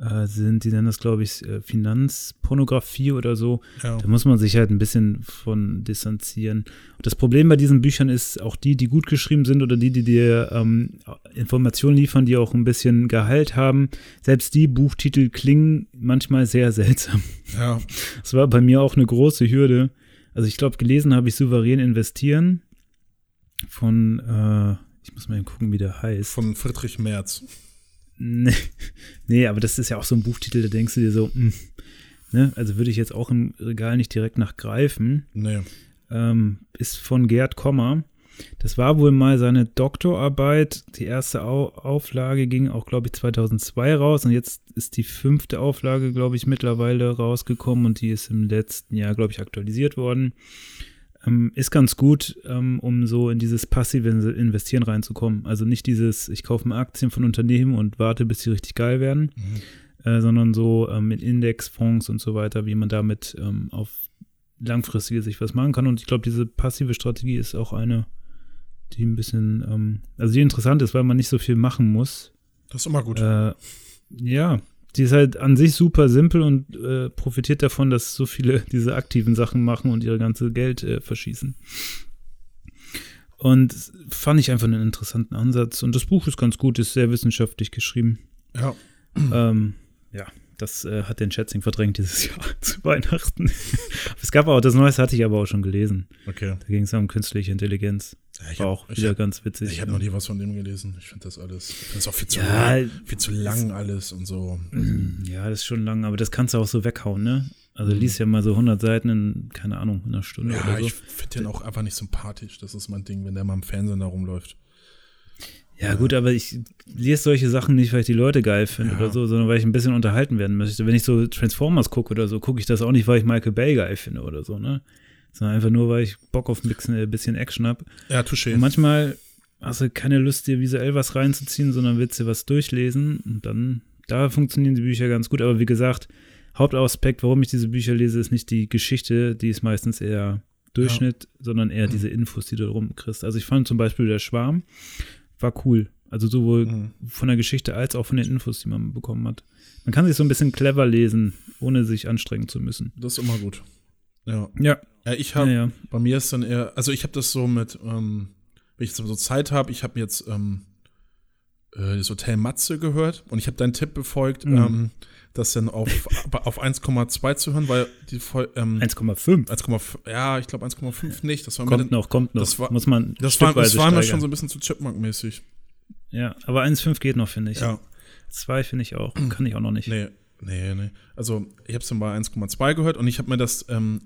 äh, sind, die nennen das, glaube ich, äh, Finanzpornografie oder so. Ja. Da muss man sich halt ein bisschen von distanzieren. Und das Problem bei diesen Büchern ist auch die, die gut geschrieben sind oder die, die dir ähm, Informationen liefern, die auch ein bisschen Gehalt haben. Selbst die Buchtitel klingen manchmal sehr seltsam. Ja. Das war bei mir auch eine große Hürde. Also ich glaube, gelesen habe ich souverän investieren von, äh, ich muss mal gucken, wie der heißt. Von Friedrich Merz. Nee, nee, aber das ist ja auch so ein Buchtitel, da denkst du dir so, mh, hm, ne? also würde ich jetzt auch im Regal nicht direkt nachgreifen. Nee. Ähm, ist von Gerd Kommer. das war wohl mal seine Doktorarbeit. Die erste Au Auflage ging auch, glaube ich, 2002 raus und jetzt ist die fünfte Auflage, glaube ich, mittlerweile rausgekommen und die ist im letzten Jahr, glaube ich, aktualisiert worden. Ähm, ist ganz gut, ähm, um so in dieses passive Investieren reinzukommen. Also nicht dieses, ich kaufe mal Aktien von Unternehmen und warte, bis sie richtig geil werden, mhm. äh, sondern so ähm, mit Indexfonds und so weiter, wie man damit ähm, auf langfristige Sicht was machen kann. Und ich glaube, diese passive Strategie ist auch eine, die ein bisschen, ähm, also die interessant ist, weil man nicht so viel machen muss. Das ist immer gut. Äh, ja, die ist halt an sich super simpel und äh, profitiert davon, dass so viele diese aktiven Sachen machen und ihr ganze Geld äh, verschießen. Und fand ich einfach einen interessanten Ansatz. Und das Buch ist ganz gut, ist sehr wissenschaftlich geschrieben. Ja. Ähm, ja, das äh, hat den Schätzing verdrängt dieses Jahr zu Weihnachten. es gab auch, das Neueste hatte ich aber auch schon gelesen. Okay. Da ging es um künstliche Intelligenz. Ja, ich War hab- auch wieder hab- ganz witzig. Ich habe noch nie was von dem gelesen. Ich finde das alles. Ich das auch viel zu Ja, lang. Viel zu lang alles und so. Ja, das ist schon lang, aber das kannst du auch so weghauen, ne? Also liest ja mal so 100 Seiten in, keine Ahnung, in einer Stunde Ja, oder so. ich finde den auch einfach nicht sympathisch. Das ist mein Ding, wenn der mal im Fernsehen da rumläuft. Ja, gut, aber ich lese solche Sachen nicht, weil ich die Leute geil finde Ja. oder so, sondern weil ich ein bisschen unterhalten werden möchte. Wenn ich so Transformers gucke oder so, gucke ich das auch nicht, weil ich Michael Bay geil finde oder so, ne? Sondern einfach nur, weil ich Bock auf ein bisschen, ein bisschen Action habe. Ja, touché. Und manchmal hast du keine Lust, dir visuell was reinzuziehen, sondern willst dir was durchlesen und dann, da funktionieren die Bücher ganz gut. Aber wie gesagt, Hauptaspekt, warum ich diese Bücher lese, ist nicht die Geschichte, die ist meistens eher Durchschnitt, sondern eher diese Infos, die du drum kriegst. Also ich fand zum Beispiel der Schwarm war cool. Also sowohl Mhm. von der Geschichte als auch von den Infos, die man bekommen hat. Man kann sich so ein bisschen clever lesen, ohne sich anstrengen zu müssen. Das ist immer gut. Ja. Ja, Ja, ich ja, habe, ja. bei mir ist dann eher, also ich habe das so mit, ähm, wenn ich jetzt so Zeit habe, ich habe jetzt ähm, äh, das Hotel Matze gehört und ich habe deinen Tipp befolgt, Mhm. ähm, das dann auf, auf 1,2 zu hören, weil die Fol- ähm, 1,5. 1,5, ja, ich glaube 1,5 nicht. Das war Kommt dann, noch, kommt noch. das war- Muss man das war, das war mir schon so ein bisschen zu Chipmunk-mäßig. Ja, aber 1,5 geht noch, finde ich. Ja. Zwei finde ich auch. Kann ich auch noch nicht. Nee, nee, nee. Also ich habe es dann bei 1,2 gehört und ich habe mir das, ähm,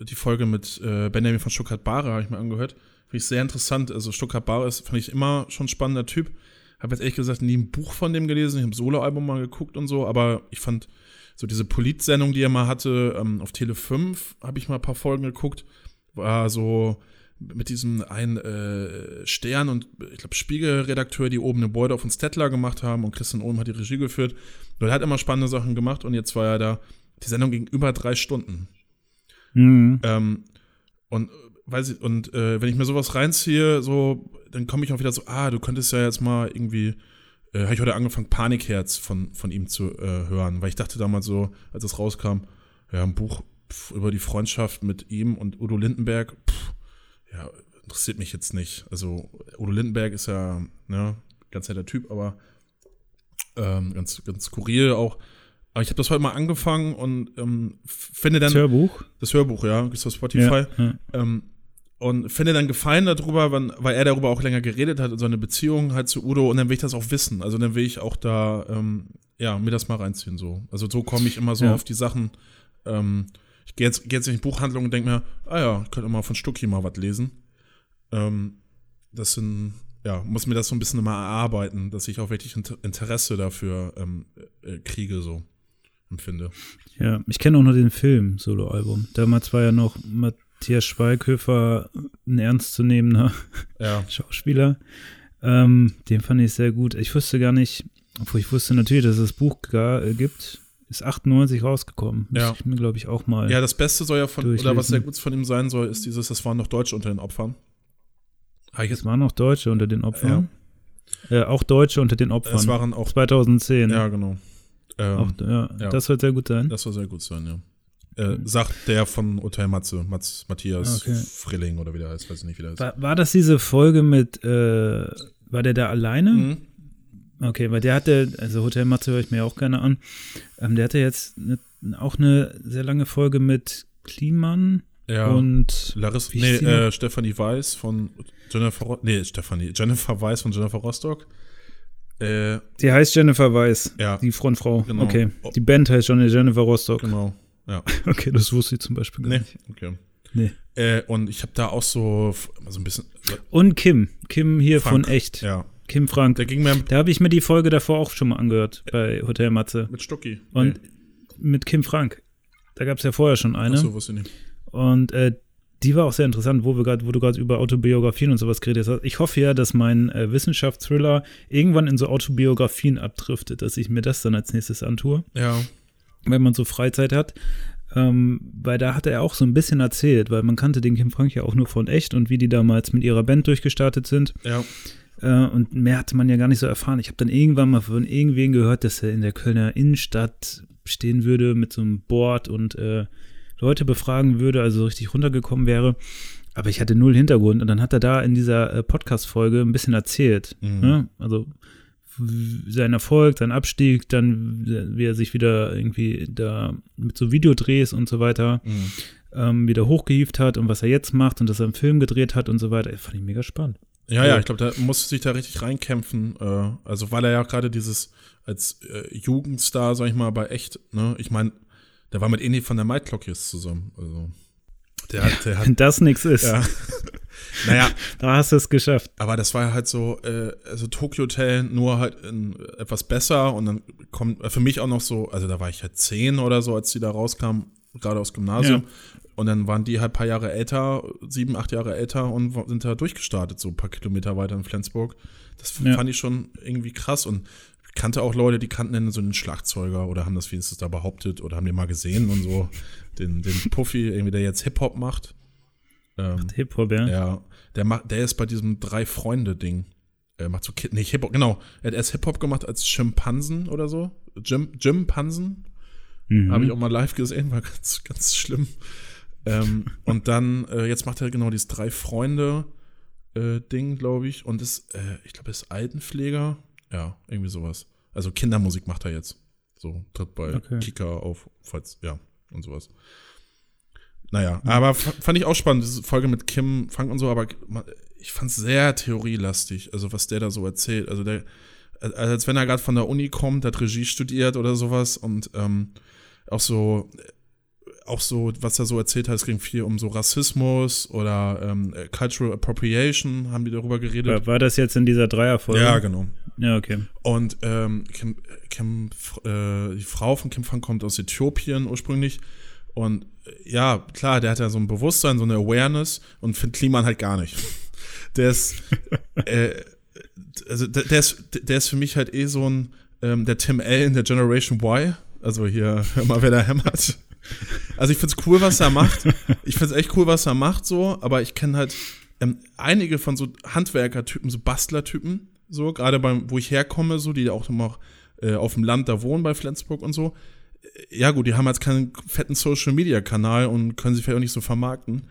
die Folge mit äh, Benjamin von Stuttgart-Bahre habe ich mir angehört. Finde ich sehr interessant. Also Stuttgart-Bahre ist, fand ich immer schon spannender Typ. Habe jetzt ehrlich gesagt nie ein Buch von dem gelesen. Ich habe Soloalbum mal geguckt und so, aber ich fand so diese Polit-Sendung, die er mal hatte, ähm, auf Tele 5 habe ich mal ein paar Folgen geguckt. War so mit diesem einen äh, Stern und ich glaube Spiegelredakteur, die oben eine Beute auf uns Stettler gemacht haben und Christian Ohm hat die Regie geführt. Und er hat immer spannende Sachen gemacht und jetzt war er da. Die Sendung ging über drei Stunden. Mhm. Ähm, und weiß ich, und äh, wenn ich mir sowas reinziehe, so, dann komme ich auch wieder so, ah, du könntest ja jetzt mal irgendwie, äh, habe ich heute angefangen, Panikherz von, von ihm zu äh, hören, weil ich dachte damals so, als es rauskam, ja, ein Buch pf, über die Freundschaft mit ihm und Udo Lindenberg, pf, ja, interessiert mich jetzt nicht. Also Udo Lindenberg ist ja, ne, ganz netter Typ, aber ähm, ganz, ganz skurril auch. Aber ich habe das heute mal angefangen und ähm, finde dann Das Hörbuch. das Hörbuch, ja, ist auf Spotify. Ja, ja. Ähm, und finde dann Gefallen darüber, wann, weil er darüber auch länger geredet hat und seine Beziehung halt zu Udo und dann will ich das auch wissen. Also dann will ich auch da, ähm, ja, mir das mal reinziehen so. Also so komme ich immer so Ja. auf die Sachen. Ähm, ich gehe jetzt, geh jetzt in die Buchhandlung und denke mir, ah ja, ich könnte mal von Stucki mal was lesen. Ähm, das sind, ja, muss mir das so ein bisschen mal erarbeiten, dass ich auch wirklich Inter Interesse dafür ähm, äh, kriege, so empfinde. Ja, ich kenne auch nur den Film, Soloalbum. Damals war ja noch Matthias Schweighöfer ein ernstzunehmender Ja. Schauspieler. Ähm, den fand ich sehr gut. Ich wusste gar nicht, obwohl ich wusste natürlich, dass es das Buch gar, äh, gibt. Ist 98 rausgekommen. Müsste Ja. ich mir, glaube ich, auch mal. Ja, das Beste soll ja von, oder was Durchlesen. sehr gut von ihm sein soll, ist dieses, das waren noch Deutsche unter den Opfern. Ich Es waren noch Deutsche unter den Opfern. Äh, auch Deutsche unter den Opfern. es waren auch, 2010. ja, genau. Ähm, Auch, ja, ja. Das wird sehr gut sein. Das soll sehr gut sein, ja. Äh, sagt der von Hotel Matze, Mats, Matthias Okay. Frilling oder wie der heißt, weiß ich nicht, wie der heißt. War, war das diese Folge mit, äh, war der da alleine? Mhm. Okay, weil der hatte, also Hotel Matze höre ich mir auch gerne an, ähm, der hatte jetzt ne, auch eine sehr lange Folge mit Kliman Ja. und Larissa, nee, äh, Stefanie Weiß von Jennifer, nee, Stefanie, Jennifer Weiß von Jennifer Rostock. Äh, die heißt Jennifer Weiß, ja, die Frontfrau. Genau. Okay, die Band heißt schon Jennifer Rostock. genau, ja. Okay, das wusste ich zum Beispiel gar Nee, nicht. okay. Nee. Äh, und ich habe da auch so, so ein bisschen. Und Kim. Kim hier Frank, von Echt. Ja. Kim Frank. Der ging mir Da habe ich mir die Folge davor auch schon mal angehört bei Hotel Matze. mit Stucki. Und mit Kim Frank. Da gab es ja vorher schon eine. Achso, wusste ich nicht. Und äh, die war auch sehr interessant, wo wir gerade, wo du gerade über Autobiografien und sowas geredet hast. Ich hoffe ja, dass mein äh, Wissenschaftsthriller irgendwann in so Autobiografien abdriftet, dass ich mir das dann als nächstes antue, Ja. wenn man so Freizeit hat. Ähm, weil da hat er auch so ein bisschen erzählt, weil man kannte den Kim Frank ja auch nur von echt und wie die damals mit ihrer Band durchgestartet sind. Ja. Äh, und mehr hatte man ja gar nicht so erfahren. Ich habe dann irgendwann mal von irgendwen gehört, dass er in der Kölner Innenstadt stehen würde mit so einem Board und äh, Leute befragen würde, also richtig runtergekommen wäre. Aber ich hatte null Hintergrund und dann hat er da in dieser äh, Podcast-Folge ein bisschen erzählt. Mhm. Ne? Also sein Erfolg, sein Abstieg, dann wie er sich wieder irgendwie da mit so Videodrehs und so weiter Mhm. ähm, wieder hochgehievt hat und was er jetzt macht und dass er einen Film gedreht hat und so weiter. Fand ich mega spannend. Ja, ja, ich glaube, da musste sich da richtig reinkämpfen. Äh, also, weil er ja gerade dieses als äh, Jugendstar, sag ich mal, bei echt, ne, ich meine, der war mit Eni von der Maiklokjes zusammen. Also, der hat, der hat, Wenn das nichts ist, ja. naja, da hast du es geschafft. aber das war halt so, äh, also Tokyo Hotel nur halt in, etwas besser und dann kommt äh, für mich auch noch so, also da war ich halt zehn oder so, als die da rauskamen, gerade aus Gymnasium. Und dann waren die halt ein paar Jahre älter, sieben, acht Jahre älter und sind da durchgestartet, so ein paar Kilometer weiter in Flensburg. Das Ja. fand ich schon irgendwie krass und ich kannte auch Leute, die kannten dann so einen Schlagzeuger oder haben das wenigstens da behauptet oder haben den mal gesehen und so. Den, den Puffy, irgendwie, der jetzt Hip-Hop macht. Ähm, Hip-Hop, ja. ja, der macht, der ist bei diesem Drei-Freunde-Ding. Er macht so Kid, nicht Hip-Hop, genau. Er hat erst Hip-Hop gemacht als Schimpansen oder so. Jim, Jimpansen. Mhm. Habe ich auch mal live gesehen, war ganz, ganz schlimm. ähm, und dann, äh, jetzt macht er genau dieses Drei-Freunde-Ding, glaube ich. Und ist, äh, ich glaube, ist Altenpfleger. Ja, irgendwie sowas. Also Kindermusik macht er jetzt. So, tritt bei Okay. Kika auf, falls, ja, und sowas. Naja, aber f- fand ich auch spannend, diese Folge mit Kim Frank und so, aber ich fand es sehr theorielastig, also was der da so erzählt. Also der, als wenn er gerade von der Uni kommt, hat Regie studiert oder sowas und ähm, auch so, auch so, was er so erzählt hat, es ging viel um so Rassismus oder ähm, äh, Cultural Appropriation, haben die darüber geredet. War, war das jetzt in dieser Dreierfolge? Ja, genau. Ja, okay. Und ähm, Kim, Kim, äh, die Frau von Kim Frank kommt aus Äthiopien ursprünglich. Und äh, ja, klar, der hat ja so ein Bewusstsein, so eine Awareness und findet Kliman halt gar nicht. Der ist, äh, also der, der, ist, der ist für mich halt eh so ein, ähm, der Tim Allen der Generation Y. Also hier, hör mal, wer da hämmert. Also ich find's cool, was er macht. Ich find's echt cool, was er macht, so, aber ich kenne halt ähm, einige von so Handwerkertypen, so Bastlertypen, so, gerade beim, wo ich herkomme, so, die auch immer äh, auf dem Land da wohnen bei Flensburg und so. Ja, gut, die haben jetzt keinen fetten Social Media Kanal und können sich vielleicht auch nicht so vermarkten.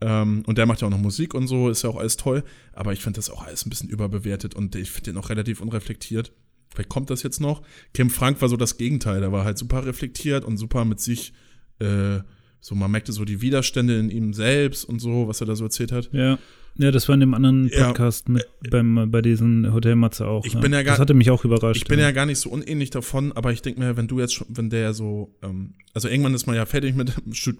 Ähm, und der macht ja auch noch Musik und so, ist ja auch alles toll. Aber ich finde das auch alles ein bisschen überbewertet und ich finde den auch relativ unreflektiert. Vielleicht kommt das jetzt noch. Kim Frank war so das Gegenteil. Der war halt super reflektiert und super mit sich, äh, so man merkte so die Widerstände in ihm selbst und so, was er da so erzählt hat. Ja. Ja, das war in dem anderen Ja. Podcast mit beim, bei diesen Hotelmatze auch. Ich ja. bin ja gar- das hatte mich auch überrascht. Ich bin ja gar nicht so unähnlich davon, aber ich denke mir, wenn du jetzt schon, wenn der so, ähm, also irgendwann ist man ja fertig mit,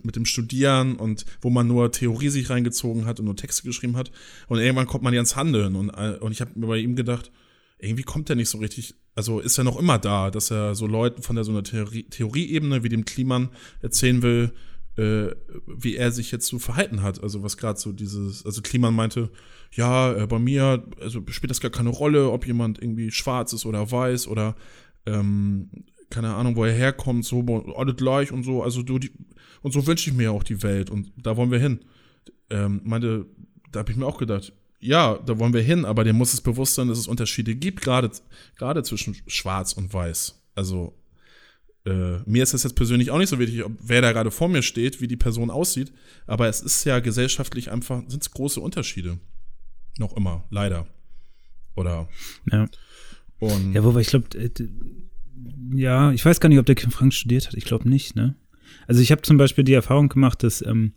mit dem Studieren und wo man nur Theorie sich reingezogen hat und nur Texte geschrieben hat und irgendwann kommt man ja ins Handeln und, äh, und ich habe mir bei ihm gedacht, irgendwie kommt er nicht so richtig, also ist er noch immer da, dass er so Leuten von der so einer Theorie, Theorieebene wie dem Kliman erzählen will, äh, wie er sich jetzt so verhalten hat. Also was gerade so dieses, also Kliman meinte, ja, äh, bei mir, also spielt das gar keine Rolle, ob jemand irgendwie schwarz ist oder weiß oder ähm, keine Ahnung, wo er herkommt, so alle gleich und so, also du, die, und so wünsche ich mir auch die Welt und da wollen wir hin. Ähm, meinte, da habe ich mir auch gedacht, ja, da wollen wir hin, aber dem muss es bewusst sein, dass es Unterschiede gibt, gerade zwischen Schwarz und Weiß. Also äh, mir ist das jetzt persönlich auch nicht so wichtig, ob, wer da gerade vor mir steht, wie die Person aussieht, aber es ist ja gesellschaftlich einfach, sind es große Unterschiede. Noch immer, leider. Oder Ja. und Ja, wobei ich glaube, ja, ich weiß gar nicht, ob der Kim Frank studiert hat. Ich glaube nicht, ne? Also ich habe zum Beispiel die Erfahrung gemacht, dass ähm,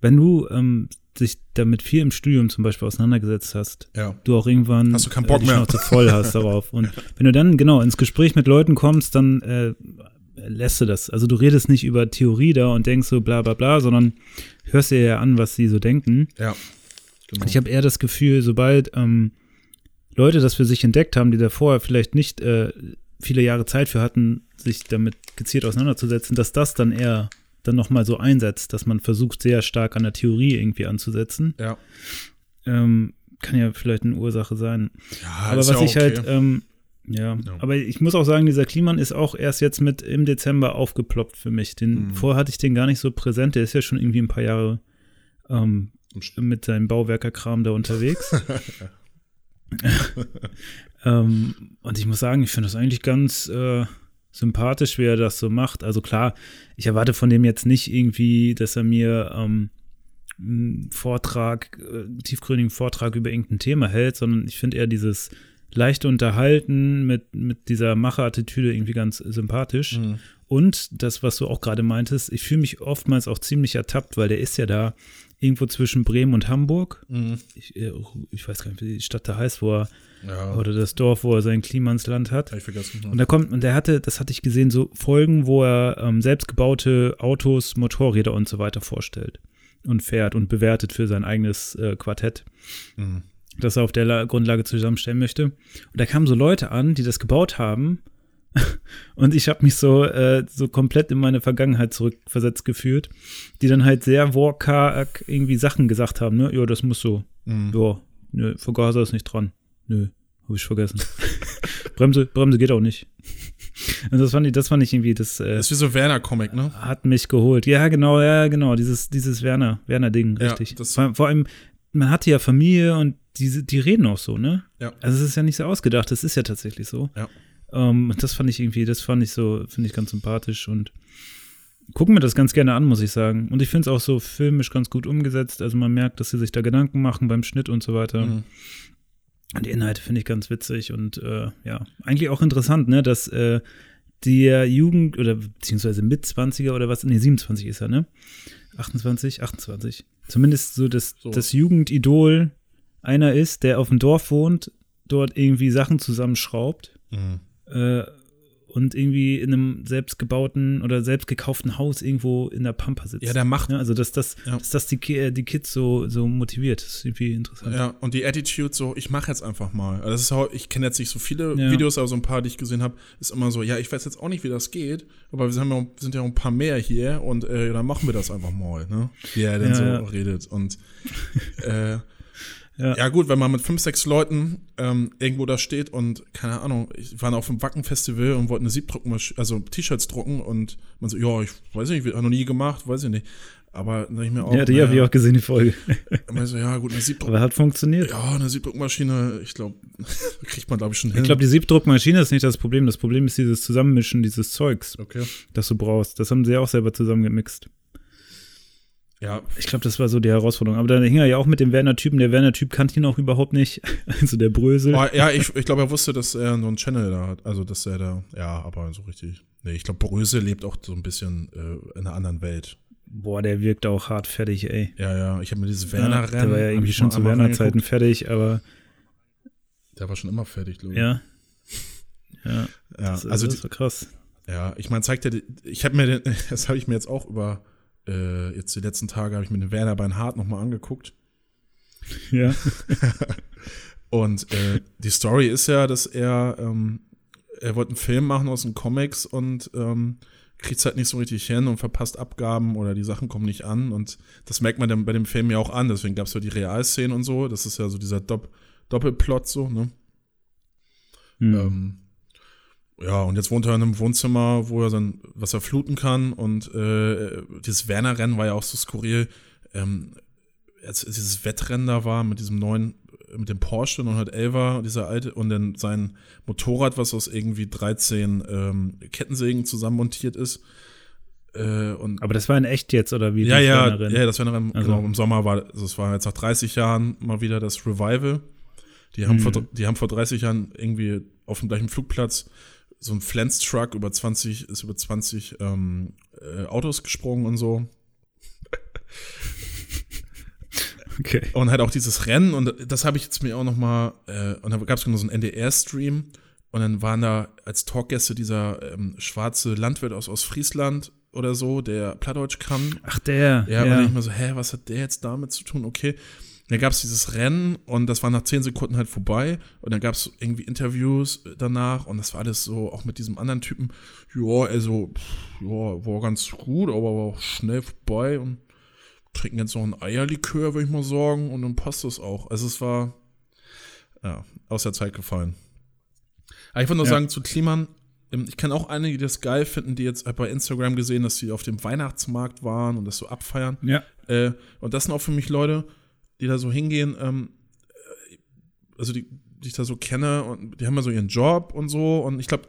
wenn du ähm, dich damit viel im Studium zum Beispiel auseinandergesetzt hast, ja. du auch irgendwann Hast du keinen Bock äh, die mehr. Schnauze voll hast darauf. Und wenn du dann genau ins Gespräch mit Leuten kommst, dann äh, lässt du das. Also du redest nicht über Theorie da und denkst so bla bla bla, sondern hörst dir ja an, was sie so denken. Ja. Genau. Ich habe eher das Gefühl, sobald ähm, Leute das für sich entdeckt haben, die davor vielleicht nicht äh, viele Jahre Zeit für hatten, sich damit gezielt auseinanderzusetzen, dass das dann eher dann nochmal so einsetzt, dass man versucht, sehr stark an der Theorie irgendwie anzusetzen. ja. Ähm, kann ja vielleicht eine Ursache sein. ja aber was ja ich okay. halt, ähm, ja, Ja. aber ich muss auch sagen, dieser Kliman ist auch erst jetzt mit im Dezember aufgeploppt für mich. Den, Mhm. Vorher hatte ich den gar nicht so präsent. Der ist ja schon irgendwie ein paar Jahre ähm, mit seinem Bauwerkerkram da unterwegs. ähm, und ich muss sagen, ich finde das eigentlich ganz äh, sympathisch, wie er das so macht. Also klar, ich erwarte von dem jetzt nicht irgendwie, dass er mir ähm, einen Vortrag, äh, einen tiefgründigen Vortrag über irgendein Thema hält, sondern ich finde eher dieses leichte Unterhalten mit, mit dieser Macherattitüde irgendwie ganz sympathisch. Mhm. Und das, was du auch gerade meintest, ich fühle mich oftmals auch ziemlich ertappt, weil der ist ja da irgendwo zwischen Bremen und Hamburg. Mhm. Ich, äh, ich weiß gar nicht, wie die Stadt da heißt, wo er, Ja. oder das Dorf, wo er sein Klimansland hat. Hab ich vergessen. Und da kommt, und der hatte, das hatte ich gesehen, so Folgen, wo er ähm, selbstgebaute Autos, Motorräder und so weiter vorstellt und fährt und bewertet für sein eigenes äh, Quartett, Mhm. das er auf der La Grundlage zusammenstellen möchte. Und da kamen so Leute an, die das gebaut haben. Und ich habe mich so, äh, so komplett in meine Vergangenheit zurückversetzt gefühlt, die dann halt sehr workarg irgendwie Sachen gesagt haben, ne? Ja, das muss so. Mhm. Ja, nö, Vergaser ist nicht dran. Nö, habe ich vergessen. Bremse, Bremse geht auch nicht. Und das fand ich, das fand ich irgendwie, das äh, Das ist wie so Werner-Comic, ne? hat mich geholt. Ja, genau, ja, genau, dieses, dieses Werner, Werner-Ding, Ja, richtig. das- vor, vor allem, man hatte ja Familie und diese, die reden auch so, ne? Ja. Also es ist ja nicht so ausgedacht, das ist ja tatsächlich so. Ja. Ähm, und das fand ich irgendwie, das fand ich so, finde ich ganz sympathisch und gucken mir das ganz gerne an, muss ich sagen. Und ich finde es auch so filmisch ganz gut umgesetzt. Also man merkt, dass sie sich da Gedanken machen beim Schnitt und so weiter. Mhm. Und die Inhalte finde ich ganz witzig und äh, ja, eigentlich auch interessant, ne, dass äh, der Jugend oder beziehungsweise mit 20er oder was, nee, 27 ist er, ne? 28, 28. Zumindest so, dass So. das Jugendidol einer ist, der auf dem Dorf wohnt, dort irgendwie Sachen zusammenschraubt Mhm. äh, und irgendwie in einem selbstgebauten oder selbst gekauften Haus irgendwo in der Pampa sitzt. Ja, der macht. Ja, also dass das, Ja. dass das die, äh, die Kids so, so motiviert, das ist irgendwie interessant. Ja, und die Attitude so, ich mache jetzt einfach mal. Also das ist ich kenne jetzt nicht so viele Ja. Videos, aber so ein paar, die ich gesehen habe, ist immer so, ja, ich weiß jetzt auch nicht, wie das geht, aber wir sind ja, sind ja auch ein paar mehr hier und äh, dann machen wir das einfach mal, ne? Wie er dann Ja, so redet. Und äh, Ja. ja. gut, wenn man mit fünf, sechs Leuten ähm, irgendwo da steht und, keine Ahnung, ich war auf dem Wacken-Festival und wollte eine Siebdruckmaschine, also T-Shirts drucken und man so, ja, ich weiß nicht, habe noch nie gemacht, weiß ich nicht. Aber dann ich mir auch, Ja, die habe ich auch gesehen, die Folge. immer so, ja gut, eine Siebdruck Aber hat funktioniert. ja, eine Siebdruckmaschine, ich glaube, kriegt man, glaube ich, schon hin. Ich glaube, die Siebdruckmaschine ist nicht das Problem. Das Problem ist dieses Zusammenmischen dieses Zeugs, okay. das du brauchst. Das haben sie ja auch selber zusammengemixt. Ja, Ich glaube, das war so die Herausforderung. Aber dann hing er ja auch mit dem Werner-Typen. Der Werner-Typ kannte ihn auch überhaupt nicht. Also der Brösel. aber, ja ich, ich glaube, er wusste, dass er so einen Channel da hat. Also, dass er da, ja, aber so richtig. Nee, ich glaube, Bröse lebt auch so ein bisschen äh, in einer anderen Welt. Boah, der wirkt auch hart fertig, ey. Ja, ja, ich habe mir dieses Ja, Werner-Rennen. der war ja irgendwie schon zu Werner-Zeiten fertig, aber Der war schon immer fertig, glaube ich. ja. Ja, ja das, also, das war krass. ja, ich meine, zeigt er, ich habe mir, den, das habe ich mir jetzt auch über, äh, jetzt die letzten Tage habe ich mir den Werner Beinhardt nochmal angeguckt. Ja. Und äh, die Story ist ja, dass er, ähm, er wollte einen Film machen aus den Comics und ähm, kriegt es halt nicht so richtig hin und verpasst Abgaben oder die Sachen kommen nicht an. Und das merkt man dann bei dem Film ja auch an. Deswegen gab es ja die Realszenen und so. Das ist ja so dieser Dopp Doppelplot so, ne? Hm. Ähm, ja, und jetzt wohnt er in einem Wohnzimmer, wo er dann, was er fluten kann. Und äh, dieses Werner-Rennen war ja auch so skurril. Ähm, als dieses Wettrennen da war mit diesem neuen, mit dem Porsche 911er, dieser alte, und dann sein Motorrad, was aus irgendwie 13 ähm, Kettensägen zusammenmontiert ist. Äh, und Aber das war in echt jetzt, oder wie? ja, das ja, Werner-Rennen? ja, das Werner-Rennen, Also- genau, im Sommer war, also es war jetzt nach 30 Jahren mal wieder das Revival. Die haben, Mhm. vor, die haben vor 30 Jahren irgendwie auf dem gleichen Flugplatz so ein Flens-Truck über 20, ist über 20 ähm, äh, Autos gesprungen und so. Okay. Und halt auch dieses Rennen, und das habe ich jetzt mir auch noch mal, äh, und da gab es genau so einen NDR-Stream, Und dann waren da als Talkgäste dieser ähm, schwarze Landwirt aus Ostfriesland oder so, der Plattdeutsch kann. Ach, der. Ja, und dann ich mir so, hä, was hat der jetzt damit zu tun? Okay. Dann gab es dieses Rennen und das war nach zehn Sekunden halt vorbei. Und dann gab es irgendwie Interviews danach und das war alles so, auch mit diesem anderen Typen. Ja, also, ja, war ganz gut, aber war auch schnell vorbei und trinken jetzt noch ein Eierlikör, würde ich mal sagen, und dann passt das auch. Also es war, ja, aus der Zeit gefallen. Aber ich wollte nur Ja. sagen, zu Kliman, ähm, ich kenne auch einige, die das geil finden, die jetzt bei Instagram gesehen, dass sie auf dem Weihnachtsmarkt waren und das so abfeiern. Ja. Äh, und das sind auch für mich Leute, die da so hingehen, ähm, äh, also die, die ich da so kenne und die haben ja so ihren Job und so und ich glaube,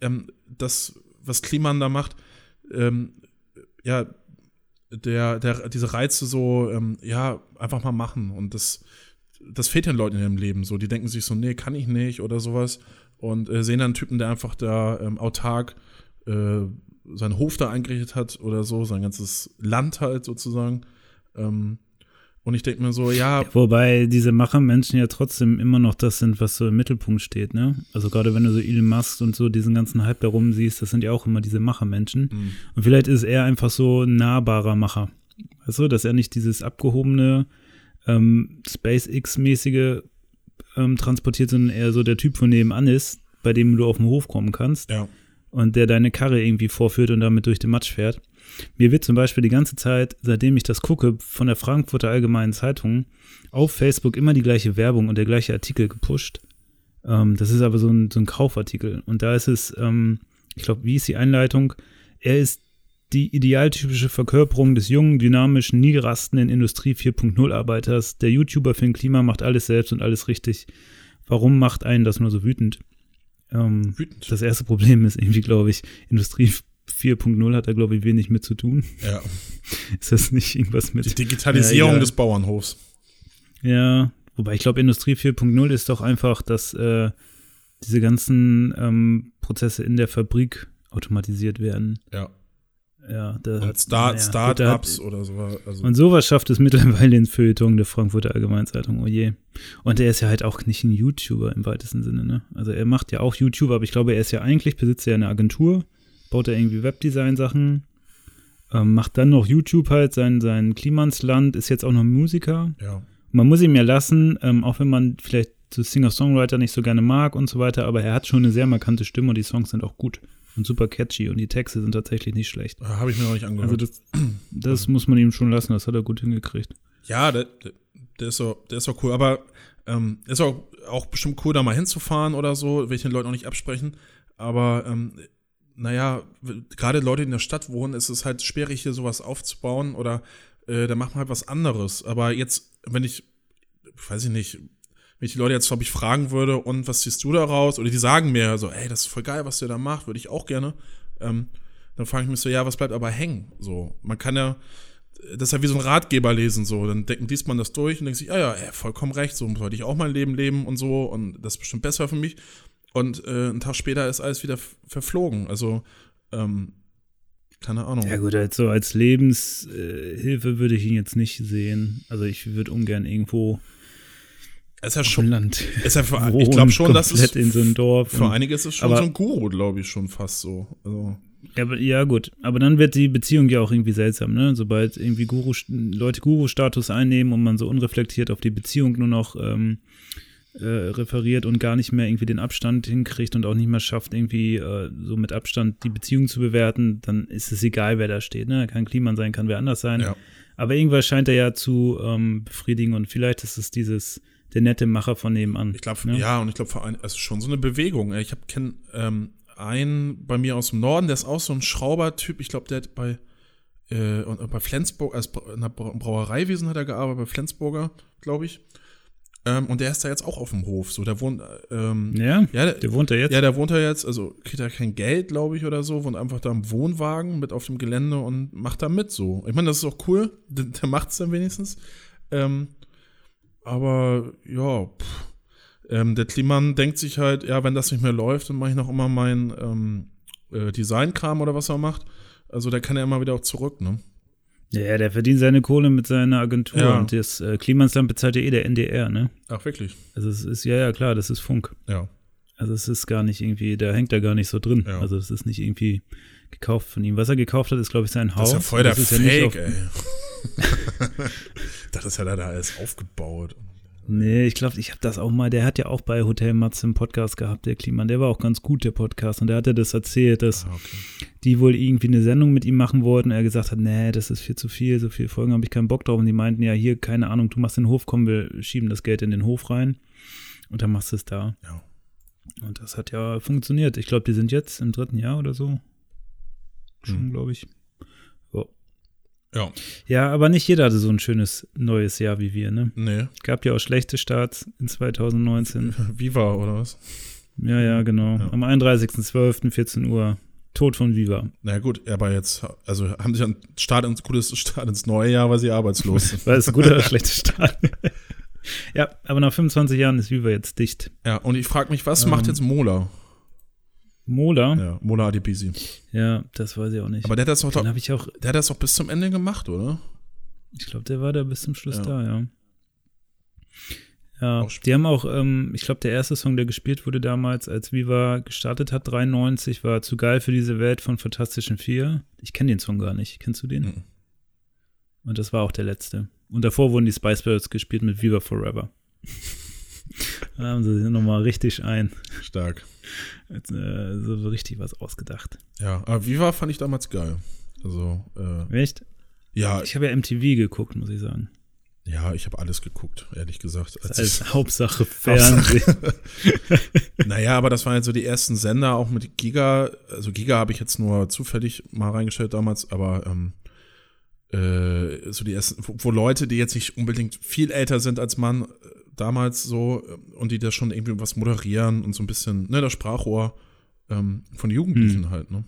ähm, das, was Kliman da macht, ähm, ja, der, der, diese Reize so, ähm, ja, einfach mal machen und das, das fehlt den Leuten in ihrem Leben so, die denken sich so, nee, kann ich nicht oder sowas und äh, sehen dann einen Typen, der einfach da ähm, autark äh, seinen Hof da eingerichtet hat oder so, sein ganzes Land halt sozusagen. Ähm, und ich denke mir so, ja, Wobei diese Machermenschen ja trotzdem immer noch das sind, was so im Mittelpunkt steht, ne? Also gerade wenn du so Elon Musk und so diesen ganzen Hype darum siehst, das sind ja auch immer diese Machermenschen. Mhm. Und vielleicht ist er einfach so ein nahbarer Macher. Weißt du, dass er nicht dieses abgehobene ähm, SpaceX-mäßige ähm, transportiert, sondern eher so der Typ von nebenan ist, bei dem du auf den Hof kommen kannst ja, und der deine Karre irgendwie vorführt und damit durch den Matsch fährt. Mir wird zum Beispiel die ganze Zeit, seitdem ich das gucke, von der Frankfurter Allgemeinen Zeitung auf Facebook immer die gleiche Werbung und der gleiche Artikel gepusht. Ähm, das ist aber so ein, so ein Kaufartikel. Und da ist es, ähm, ich glaube, wie ist die Einleitung? Er ist die idealtypische Verkörperung des jungen, dynamischen, nie rastenden Industrie 4.0 Arbeiters. Der YouTuber Finn Klima macht alles selbst und alles richtig. Warum macht einen das nur so wütend? Ähm, wütend. das erste Problem ist irgendwie, glaube ich, Industrie 4.0 hat da, glaube ich, wenig mit zu tun. ja. Ist das nicht irgendwas Die mit. Digitalisierung Ja, des Bauernhofs. Ja, wobei ich glaube, Industrie 4.0 ist doch einfach, dass äh, diese ganzen ähm, Prozesse in der Fabrik automatisiert werden. Ja. Ja, da Und Start, naja, Start-ups oder so. Also, Und sowas schafft es mittlerweile ins Feuilleton der Frankfurter Allgemeinzeitung, oh je. Und er ist ja halt auch nicht ein YouTuber im weitesten Sinne, ne? Also er macht ja auch YouTuber, aber ich glaube, er ist ja eigentlich, besitzt ja eine Agentur, baut da irgendwie Webdesign-Sachen, ähm, macht dann noch YouTube halt, sein, sein Klimansland, ist jetzt auch noch Musiker. ja. Man muss ihm ja lassen, ähm, auch wenn man vielleicht so Singer-Songwriter nicht so gerne mag und so weiter, aber er hat schon eine sehr markante Stimme und die Songs sind auch gut und super catchy und die Texte sind tatsächlich nicht schlecht. Habe ich mir noch nicht angehört. Also das, das muss man ihm schon lassen, das hat er gut hingekriegt. ja, der, der, ist so, der ist auch cool. Aber ähm, ist auch, auch bestimmt cool, da mal hinzufahren oder so. Will ich den Leuten auch nicht absprechen. Aber ähm, naja, gerade Leute, die in der Stadt wohnen, ist es halt schwierig, hier sowas aufzubauen oder äh, da macht man halt was anderes. Aber jetzt, wenn ich, weiß ich nicht, wenn ich die Leute jetzt, glaube ich, fragen würde, und was siehst du daraus? Oder die sagen mir so, ey, das ist voll geil, was der da macht, würde ich auch gerne. Ähm, dann frage ich mich so, ja, was bleibt aber hängen? So, man kann ja, das ist ja wie so ein Ratgeber lesen, so. Dann denkt, liest man das durch und denkt sich, ja, ja, ey, vollkommen recht, so sollte ich auch mein Leben leben und so und das ist bestimmt besser für mich. Und äh, einen Tag später ist alles wieder verflogen. Also, ähm, keine Ahnung. Ja gut, als so als Lebenshilfe würde ich ihn jetzt nicht sehen. Also ich würde ungern irgendwo ist ja schon, Land ist ja für, ich glaube schon, dass es in so einem Dorf. für und- einige ist es schon aber- so ein Guru, glaube ich, schon fast so. Also, Ja, aber, ja, gut. Aber dann wird die Beziehung ja auch irgendwie seltsam, ne? Sobald irgendwie Guru, Leute Guru-Status einnehmen und man so unreflektiert auf die Beziehung nur noch ähm, äh, referiert und gar nicht mehr irgendwie den Abstand hinkriegt und auch nicht mehr schafft, irgendwie äh, so mit Abstand die Beziehung zu bewerten, dann ist es egal, wer da steht, ne? Kann Kliman sein, kann wer anders sein. ja. Aber irgendwas scheint er ja zu ähm, befriedigen und vielleicht ist es dieses, der nette Macher von nebenan. Ich glaube, ne? ja, und ich glaube, es ist schon so eine Bewegung. Ich habe kenn ähm, einen bei mir aus dem Norden, der ist auch so ein Schraubertyp. Ich glaube, der hat bei, äh, und bei Flensburg, als in der Brauereiwesen hat er gearbeitet, bei Flensburger, glaube ich. Ähm, und der ist da jetzt auch auf dem Hof. So, der wohnt, ähm, Ja, ja, der, der wohnt da jetzt. ja, der wohnt da jetzt, also kriegt er kein Geld, glaube ich, oder so, wohnt einfach da im Wohnwagen mit auf dem Gelände und macht da mit so. Ich meine, das ist auch cool, der, der macht's dann wenigstens. Ähm, aber ja, pff. Ähm, der Kliman denkt sich halt, ja, wenn das nicht mehr läuft, dann mache ich noch immer mein ähm, äh, Designkram oder was er macht. Also der kann ja immer wieder auch zurück, ne? Ja, der verdient seine Kohle mit seiner Agentur Ja. und das äh, Klimansland bezahlt ja eh der NDR, ne? Ach, wirklich? Also es ist, ja, ja, klar, das ist Funk. Ja. Also es ist gar nicht irgendwie, da hängt er gar nicht so drin. Ja. Also es ist nicht irgendwie gekauft von ihm. Was er gekauft hat, ist, glaube ich, sein Haus. Das ist ja voll der ja Fake, auf- ey. das ist ja da alles aufgebaut. Nee, ich glaube, ich habe das auch mal, der hat ja auch bei Hotel Matze einen Podcast gehabt, der Kliman, der war auch ganz gut, der Podcast. Und der hat ja das erzählt, dass Ah, okay. die wohl irgendwie eine Sendung mit ihm machen wollten. Er gesagt hat, nee, das ist viel zu viel, so viele Folgen habe ich keinen Bock drauf. Und die meinten, ja, hier, keine Ahnung, du machst den Hof, komm, wir schieben das Geld in den Hof rein. Und dann machst du es da. Ja. Und das hat ja funktioniert. Ich glaube, die sind jetzt im dritten Jahr oder so. Schon, Hm. glaube ich. Ja, Ja, aber nicht jeder hatte so ein schönes neues Jahr wie wir, ne? nee. Gab ja auch schlechte Starts in 2019. Viva oder was? Ja, ja, genau. Ja. Am 31.12., 14 Uhr. Tod von Viva. Na gut, aber jetzt, also haben sich ein Start ins, gutes Start ins neue Jahr, weil sie arbeitslos sind. War das ein guter oder schlechter Start? ja, aber nach 25 Jahren ist Viva jetzt dicht. ja, und ich frage mich, was Ähm. macht jetzt Mola? Mola? Ja. Ja, Mola Adebisi. das weiß ich auch nicht. Aber der hat das doch, Den ich auch, der hat das doch bis zum Ende gemacht, oder? ich glaube, der war da bis zum Schluss Ja. da, ja. Ja, die haben auch, ähm, ich glaube, der erste Song, der gespielt wurde damals, als Viva gestartet hat, 93, war zu geil für diese Welt von Fantastischen Vier. Ich kenne den Song gar nicht. Kennst du den? Mhm. Und das war auch der letzte. Und davor wurden die Spice Girls gespielt mit Viva Forever. da haben sie sich nochmal richtig ein. Stark. Jetzt, äh, so richtig was ausgedacht. Ja, aber Viva fand ich damals geil. Also, äh, Echt? ja, Ich habe ja MTV geguckt, muss ich sagen. ja, ich habe alles geguckt, ehrlich gesagt. Als Als Hauptsache Fernsehen. naja, aber das waren jetzt so die ersten Sender, auch mit Giga. Also Giga habe ich jetzt nur zufällig mal reingestellt damals, aber ähm, äh, so die ersten, wo, wo Leute, die jetzt nicht unbedingt viel älter sind als man äh, damals so äh, und die da schon irgendwie was moderieren und so ein bisschen, ne, das Sprachrohr ähm, von Jugendlichen Hm. halt, ne?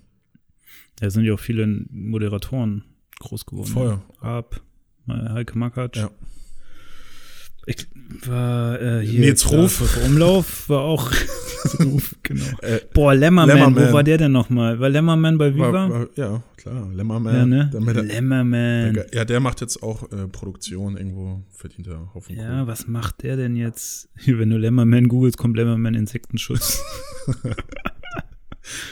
Da sind ja auch viele Moderatoren groß geworden. Voll. Ab, Heike Makatsch. Ja. Ich war äh, hier. Nils Ruf. Umlauf war auch. Ruf, genau. Äh, Boah, Lämmerman, Lämmerman. wo war der denn nochmal? War Lämmerman bei Viva? war, war, ja, klar, Lämmerman. ja, ne? Der Lämmerman. der, ja, der macht jetzt auch äh, Produktion irgendwo, verdient er Haufen Ja, was macht der denn jetzt? Wenn du Lämmerman googelst, kommt Lämmerman Insektenschutz.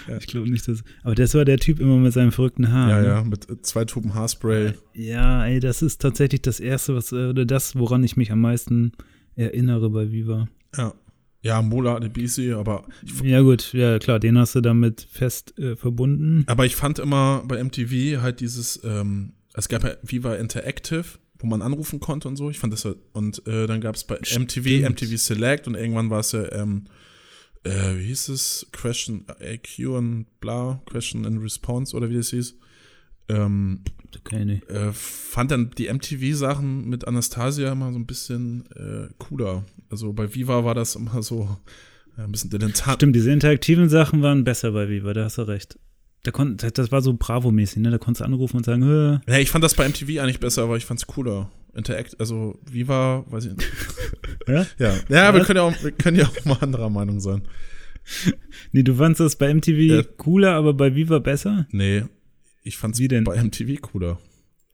Ja. Ich glaube nicht, dass. Aber das war der Typ immer mit seinem verrückten Haar. Ja, ne? ja, mit äh, zwei Tuben Haarspray. Ja, ey, das ist tatsächlich das Erste, was, äh, oder das, woran ich mich am meisten erinnere bei Viva. Ja. Ja, Mola Adebisi, aber ich, Ja, gut, ja, klar, den hast du damit fest äh, verbunden. aber ich fand immer bei MTV halt dieses, ähm, es gab ja Viva Interactive, wo man anrufen konnte und so. Ich fand das halt, und äh, dann gab es bei MTV, Stimmt. MTV Select und irgendwann war es ja, ähm, äh, wie hieß es? Question AQ und bla, Question and Response oder wie das hieß. Ähm, nee. äh, fand dann die MTV-Sachen mit Anastasia immer so ein bisschen äh, cooler. Also bei Viva war das immer so ein bisschen dilettant. Stimmt, diese interaktiven Sachen waren besser bei Viva, da hast du recht. Da kon, das das war so Bravo-mäßig, ne? Da konntest du anrufen und sagen, Hö, Ja, ich fand das bei MTV eigentlich besser, aber ich fand's cooler. Interact, also Viva, weiß ich nicht. Ja? Ja, ja wir können ja, auch, wir können ja auch mal anderer Meinung sein. nee, du fandst das bei MTV Ja. cooler, aber bei Viva besser? Nee, ich fand's Wie denn? bei MTV cooler.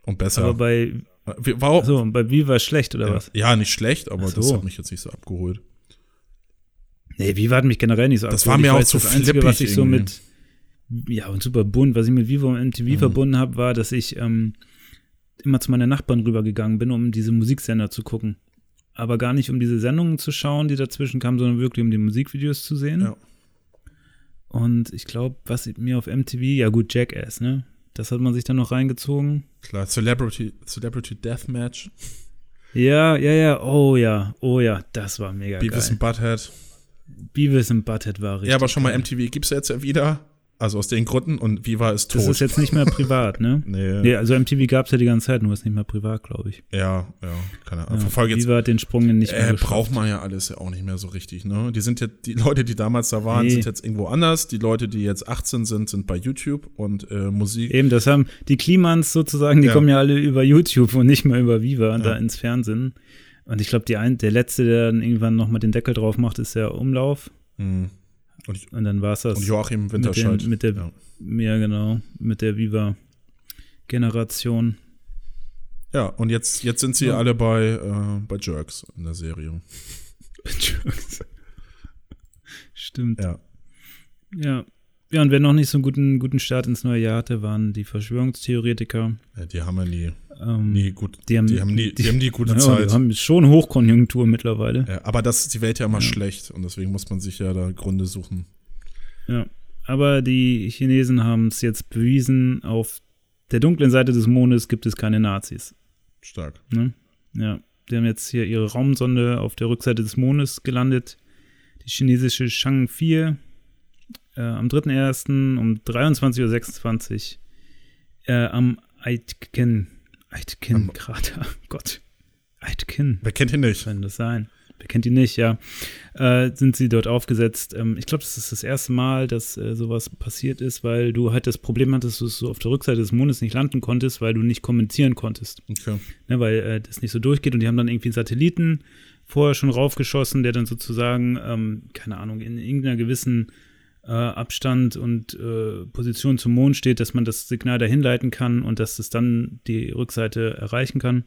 Und besser. Aber bei, Wir- war auch, so, und bei Viva schlecht, oder ja, was? ja, nicht schlecht, aber Ach das so. hat mich jetzt nicht so abgeholt. Nee, Viva hat mich generell nicht so Das abgeholt. war mir Ich auch zu Das Einzige, was flippig ich so irgendwie. mit, ja, und super bunt, was ich mit Viva und MTV Mhm. verbunden habe, war, dass ich ähm, immer zu meiner Nachbarn rübergegangen bin, um diese Musiksender zu gucken. Aber gar nicht, um diese Sendungen zu schauen, die dazwischen kamen, sondern wirklich, um die Musikvideos zu sehen. Ja. Und ich glaube, was mir auf MTV, ja gut, Jackass, ne? Das hat man sich dann noch reingezogen. Klar, Celebrity, Celebrity Deathmatch, Ja, ja, ja, oh ja, oh ja, das war mega Beavis geil. and Butthead. Beavis and Butthead war richtig Ja, aber schon mal. MTV gibt's ja jetzt ja wieder. Also aus den Gründen und Viva ist tot. Das ist jetzt nicht mehr privat, ne? nee, Nee, also MTV gab es ja die ganze Zeit, nur ist nicht mehr privat, glaube ich. ja, ja, keine Ahnung. Ja, Viva hat den Sprung nicht mehr Äh, geschafft. braucht man ja alles ja auch nicht mehr so richtig, ne? Die sind jetzt, die Leute, die damals da waren, Nee. sind jetzt irgendwo anders. Die Leute, die jetzt 18 sind, sind bei YouTube und äh, Musik. Eben, das haben die Klimans sozusagen, die Ja. kommen ja alle über YouTube und nicht mehr über Viva da ins Fernsehen. Und ich glaube, ein, der letzte, der dann irgendwann noch mal den Deckel drauf macht, ist der Umlauf. Mhm. Und, Und dann war es das. und Joachim mit, Winterscheid. den, mit der, ja. ja. genau, mit der Viva-Generation. ja, und jetzt, jetzt sind sie Ja. alle bei, äh, bei Jerks in der Serie. Stimmt. Ja. Ja. Ja, und wer noch nicht so einen guten, guten Start ins neue Jahr hatte, waren die Verschwörungstheoretiker. ja die haben ja nie, Ähm, nie gut. die haben, Die haben nie, die haben nie gute ja, Zeit. Die haben schon Hochkonjunktur mittlerweile. Ja, aber das ist die Welt ja immer schlecht und deswegen muss man sich ja da Gründe suchen. Ja. Aber die Chinesen haben es jetzt bewiesen, auf der dunklen Seite des Mondes gibt es keine Nazis. Stark. Ne? Ja. Die haben jetzt hier ihre Raumsonde auf der Rückseite des Mondes gelandet. Die chinesische Chang 4 äh, am 3.1. um 23.26 Uhr äh, am Aitken, Aitken-Krater. Gott. Aitken. Wer kennt ihn nicht? Kann das sein? Wer kennt die nicht, ja. Äh, sind sie dort aufgesetzt. Ähm, ich glaube, das ist das erste Mal, dass äh, sowas passiert ist, weil du halt das Problem hattest, dass du auf der Rückseite des Mondes nicht landen konntest, weil du nicht kommentieren konntest. Okay. Ne, weil äh, das nicht so durchgeht und die haben dann irgendwie einen Satelliten vorher schon raufgeschossen, der dann sozusagen, ähm, keine Ahnung, in irgendeiner gewissen äh, Abstand und äh, Position zum Mond steht, dass man das Signal dahin leiten kann und dass es dann die Rückseite erreichen kann.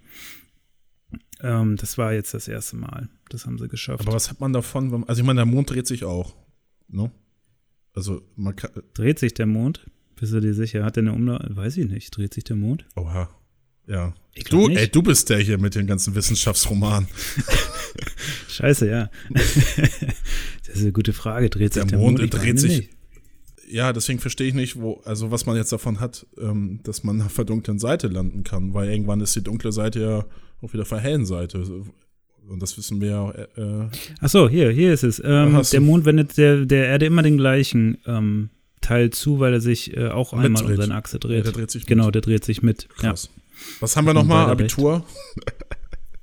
Ähm, das war jetzt das erste Mal. Das haben sie geschafft. Aber was hat man davon? wenn- Also ich meine, der Mond dreht sich auch. Ne? Also man kann. Dreht sich der Mond? Bist du dir sicher? Hat der eine Umlaufbahn? Weiß ich nicht. Dreht sich der Mond? Oha. Ja. Du, nicht. ey, du bist der hier mit den ganzen Wissenschaftsromanen. Scheiße, ja. das ist eine gute Frage. Dreht sich Der der, Mond Mond? Dreht sich- nicht. Ja, deswegen verstehe ich nicht, wo, also was man jetzt davon hat, ähm, dass man auf der dunklen Seite landen kann, weil irgendwann ist die dunkle Seite ja auch wieder auf der hellen Seite. Und das wissen wir ja. Äh, Ach so, hier, hier ist es. Ähm, der Mond wendet der, der Erde immer den gleichen ähm, Teil zu, weil er sich äh, auch einmal um seine Achse ja, dreht. der dreht sich mit. genau, der dreht sich mit. Krass. Was haben wir nochmal? Abitur?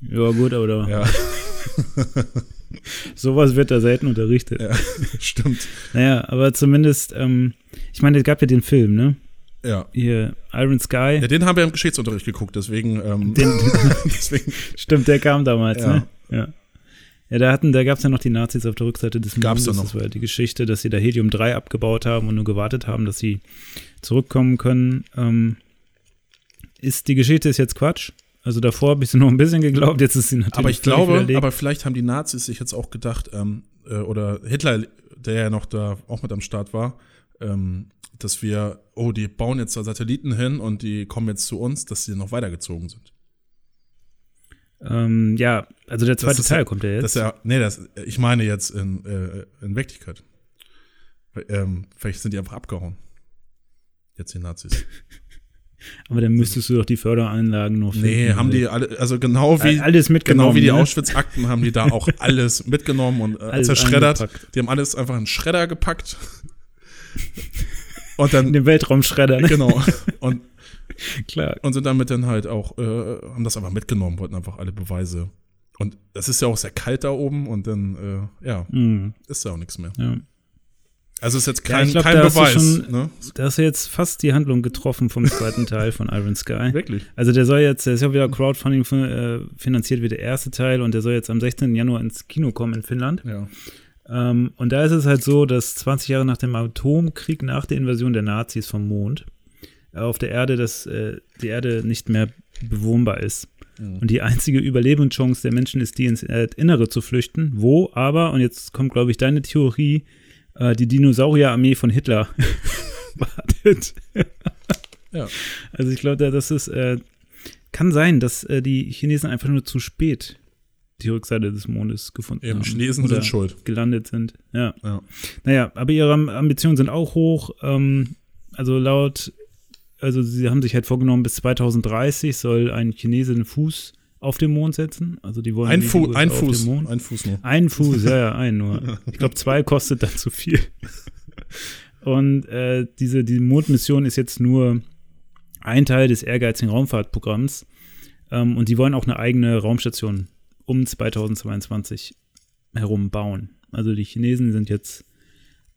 Ja. gut, aber Ja, sowas wird da selten unterrichtet. ja. stimmt. Naja, aber zumindest, ähm, ich meine, es gab ja den Film, ne? Ja. Hier, Iron Sky. Ja, den haben wir im Geschichtsunterricht geguckt, deswegen, ähm, Den, deswegen stimmt, der kam damals, Ja. ne? Ja. Ja, da hatten, da gab es ja noch die Nazis auf der Rückseite des Mondes. da noch. Das war die Geschichte, dass sie da Helium-3 abgebaut haben und nur gewartet haben, dass sie zurückkommen können. Ähm, ist die Geschichte ist jetzt Quatsch. Also davor habe ich sie noch ein bisschen geglaubt, jetzt ist sie natürlich. Aber ich glaube, widerlegt. aber vielleicht haben die Nazis sich jetzt auch gedacht, ähm, äh, oder Hitler, der ja noch da auch mit am Start war, ähm, dass wir, oh, die bauen jetzt da Satelliten hin und die kommen jetzt zu uns, dass sie noch weitergezogen sind. ähm, ja, also der zweite Teil ja- kommt ja jetzt. Das ja, nee, das, ich meine jetzt in, äh, in Wirklichkeit. Ähm, vielleicht sind die einfach abgehauen. Jetzt die Nazis. aber dann müsstest du doch die Förderanlagen noch finden. Nee, haben die alle, also genau wie, alles mitgenommen. genau wie die ne? Auschwitz-Akten haben die da auch alles mitgenommen und äh, Alles zerschreddert. eingepackt. Die haben alles einfach in Schredder gepackt. Und In dann, den Weltraumschredder, ne? genau. Und, Klar. und sind damit dann halt auch, äh, haben das einfach mitgenommen, wollten einfach alle Beweise. Und das ist ja auch sehr kalt da oben und dann, äh, ja, Mhm, ist ja auch nichts mehr. ja. Also ist jetzt Ja, kein, ich glaub, kein da Beweis. schon- ne? Da hast du jetzt fast die Handlung getroffen vom zweiten Teil von Iron Sky. Wirklich. Also der soll jetzt, der ist ja wieder Crowdfunding äh, finanziert wie der erste Teil und der soll jetzt am 16. Januar ins Kino kommen in Finnland. Ja. Ähm, und da ist es halt so, dass 20 Jahre nach dem Atomkrieg, nach der Invasion der Nazis vom Mond, äh, auf der Erde, dass äh, die Erde nicht mehr bewohnbar ist. Und die einzige Überlebenschance der Menschen ist, die ins Erdinnerere zu flüchten. Wo aber, und jetzt kommt, glaube ich, deine Theorie, äh, die Dinosaurierarmee von Hitler wartet. Ja. Also ich glaube, das ist, äh, kann sein, dass äh, die Chinesen einfach nur zu spät die Rückseite des Mondes gefunden Eben, haben. Chinesen sind schuld. gelandet sind. Ja. Ja. Naja, aber ihre Am- Ambitionen sind auch hoch. Ähm, also laut, also sie haben sich halt vorgenommen, bis 2030 soll ein Chinese einen Fuß auf den Mond setzen. Also die wollen Ein, Fu ein auf Fuß. Ein Fuß nur. Ein Fuß, ja, ja, ein nur. Ich glaube, zwei kostet dann zu viel. Und äh, diese die Mondmission ist jetzt nur ein Teil des ehrgeizigen Raumfahrtprogramms. Ähm, und die wollen auch eine eigene Raumstation um 2022 herum bauen. Also die Chinesen sind jetzt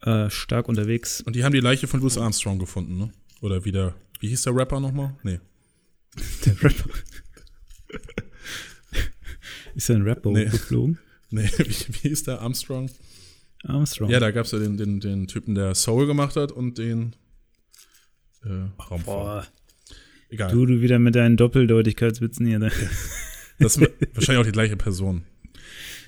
äh, stark unterwegs. Und die haben die Leiche von Louis Armstrong gefunden, ne? Oder wieder, wie hieß der Rapper nochmal? Nee. Der Rapper. ist er ein Rapper Nee. geflogen? Nee, wie, wie hieß der Armstrong? Armstrong. Ja, da gab es ja den, den, den Typen, der Soul gemacht hat und den äh, Raumfahrt. Boah, Egal. du, du wieder mit deinen Doppeldeutigkeitswitzen hier. ne? Das ist wahrscheinlich auch die gleiche Person.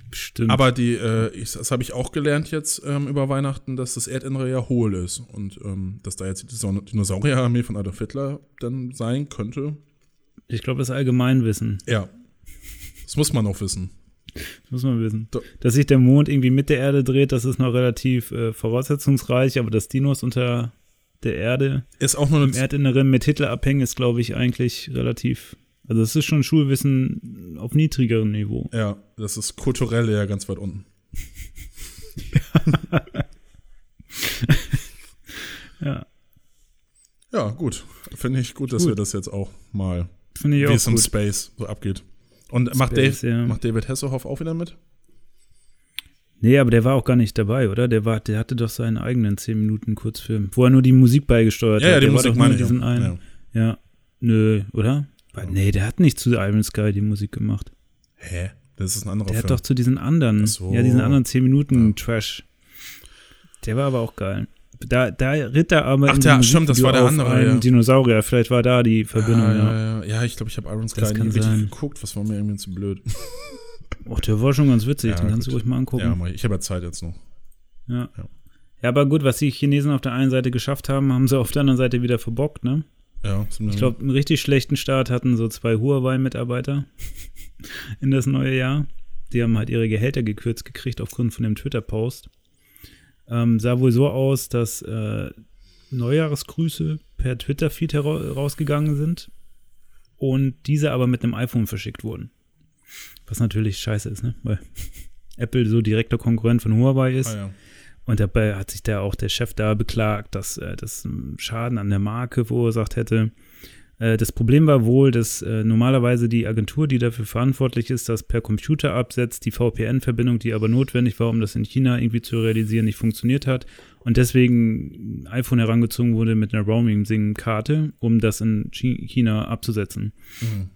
Bestimmt. Aber die, äh, ich, das habe ich auch gelernt jetzt ähm, über Weihnachten, dass das Erdinnere ja hohl ist. Und ähm, dass da jetzt die Dino- Dinosaurierarmee von Adolf Hitler dann sein könnte. ich glaube, das ist Allgemeinwissen. Ja. Das muss man auch wissen. Das muss man wissen. Dass sich der Mond irgendwie mit der Erde dreht, das ist noch relativ äh, voraussetzungsreich, aber dass Dinos unter der Erde Ist auch nur im Erdinneren mit Hitler abhängen, ist, glaube ich, eigentlich relativ. Also, es ist schon Schulwissen auf niedrigerem Niveau. Ja, das ist kulturell ja ganz weit unten. Ja, Ja, gut. Finde ich gut, dass Gut. wir das jetzt auch mal, wie es im. Space so abgeht. Und macht, Space, Dave, ja. macht David Hasselhoff auch wieder mit? Nee, aber der war auch gar nicht dabei, oder? Der, war, der hatte doch seinen eigenen 10 Minuten Kurzfilm, wo er nur die Musik beigesteuert Ja, hat. ja, die der Musik war doch meine ich. diesen auch. einen. Ja. Ja. Nö, oder? Weil, nee, der hat nicht zu Iron Sky die Musik gemacht. Hä? Das ist ein anderer Der hat Film. doch zu diesen anderen, so. ja, diesen anderen 10 Minuten Ja. Trash. Der war aber auch geil. Da, da ritt er aber Ach, in der- stimmt, das war der andere, einem ja. Dinosaurier. Vielleicht war da die Verbindung, ja, ja. ja, ja. ich glaube, ich habe Iron Sky nie richtig sein. geguckt. Was war mir irgendwie zu blöd. Och, der war schon ganz witzig, den kannst du ruhig mal angucken. Ja, ich habe ja Zeit jetzt noch. Ja. Ja. ja. aber gut, was die Chinesen auf der einen Seite geschafft haben, haben sie auf der anderen Seite wieder verbockt, ne? Ja, Ich glaube, einen richtig schlechten Start hatten so zwei Huawei-Mitarbeiter in das neue Jahr. Die haben halt ihre Gehälter gekürzt gekriegt aufgrund von dem Twitter-Post. Ähm, sah wohl so aus, dass äh, Neujahresgrüße per Twitter-Feed hera- rausgegangen sind und diese aber mit einem iPhone verschickt wurden. Was natürlich scheiße ist, ne? Weil Apple so direkter Konkurrent von Huawei ist. Ah, ja. Und dabei hat sich da auch der Chef da beklagt, dass äh, das einen Schaden an der Marke verursacht hätte. Äh, das Problem war wohl, dass äh, normalerweise die Agentur, die dafür verantwortlich ist, das per Computer absetzt, die VPN-Verbindung, die aber notwendig war, um das in China irgendwie zu realisieren, nicht funktioniert hat. Und deswegen ein iPhone herangezogen wurde mit einer Roaming-Sing-Karte, um das in Chi- China abzusetzen. Mhm.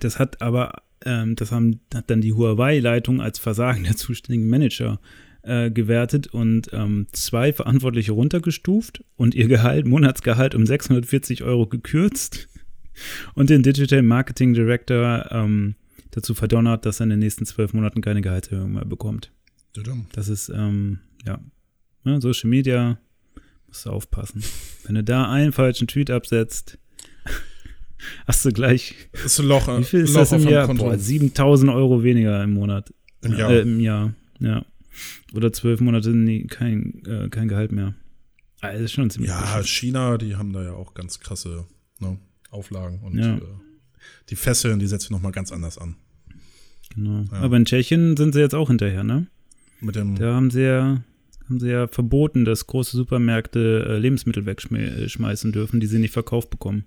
Das hat aber, ähm, das haben, hat dann die Huawei-Leitung als Versagen der zuständigen Manager äh, gewertet und ähm, zwei Verantwortliche runtergestuft und ihr Gehalt, Monatsgehalt um 640 Euro gekürzt und den Digital Marketing Director ähm, dazu verdonnert, dass er in den nächsten zwölf Monaten keine Gehaltserhöhung mehr bekommt. Das ist, ähm, ja, ne, Social Media, musst du aufpassen. Wenn du da einen falschen Tweet absetzt, hast du gleich Ist ein Loch, wie viel ist Loch das im Jahr? Boah, 7000 Euro weniger im Monat. Im Jahr. Äh, Im Jahr, ja. Oder zwölf Monate nie, kein, äh, kein Gehalt mehr. Das ist schon ziemlich ja, beschissen. China, die haben da ja auch ganz krasse ne, Auflagen und Ja. äh, die Fesseln, die setzen nochmal ganz anders an. genau. ja. Aber in Tschechien sind sie jetzt auch hinterher, ne? Mit dem, Da haben sie ja, haben sie ja verboten, dass große Supermärkte äh, Lebensmittel wegschmeißen dürfen, die sie nicht verkauft bekommen.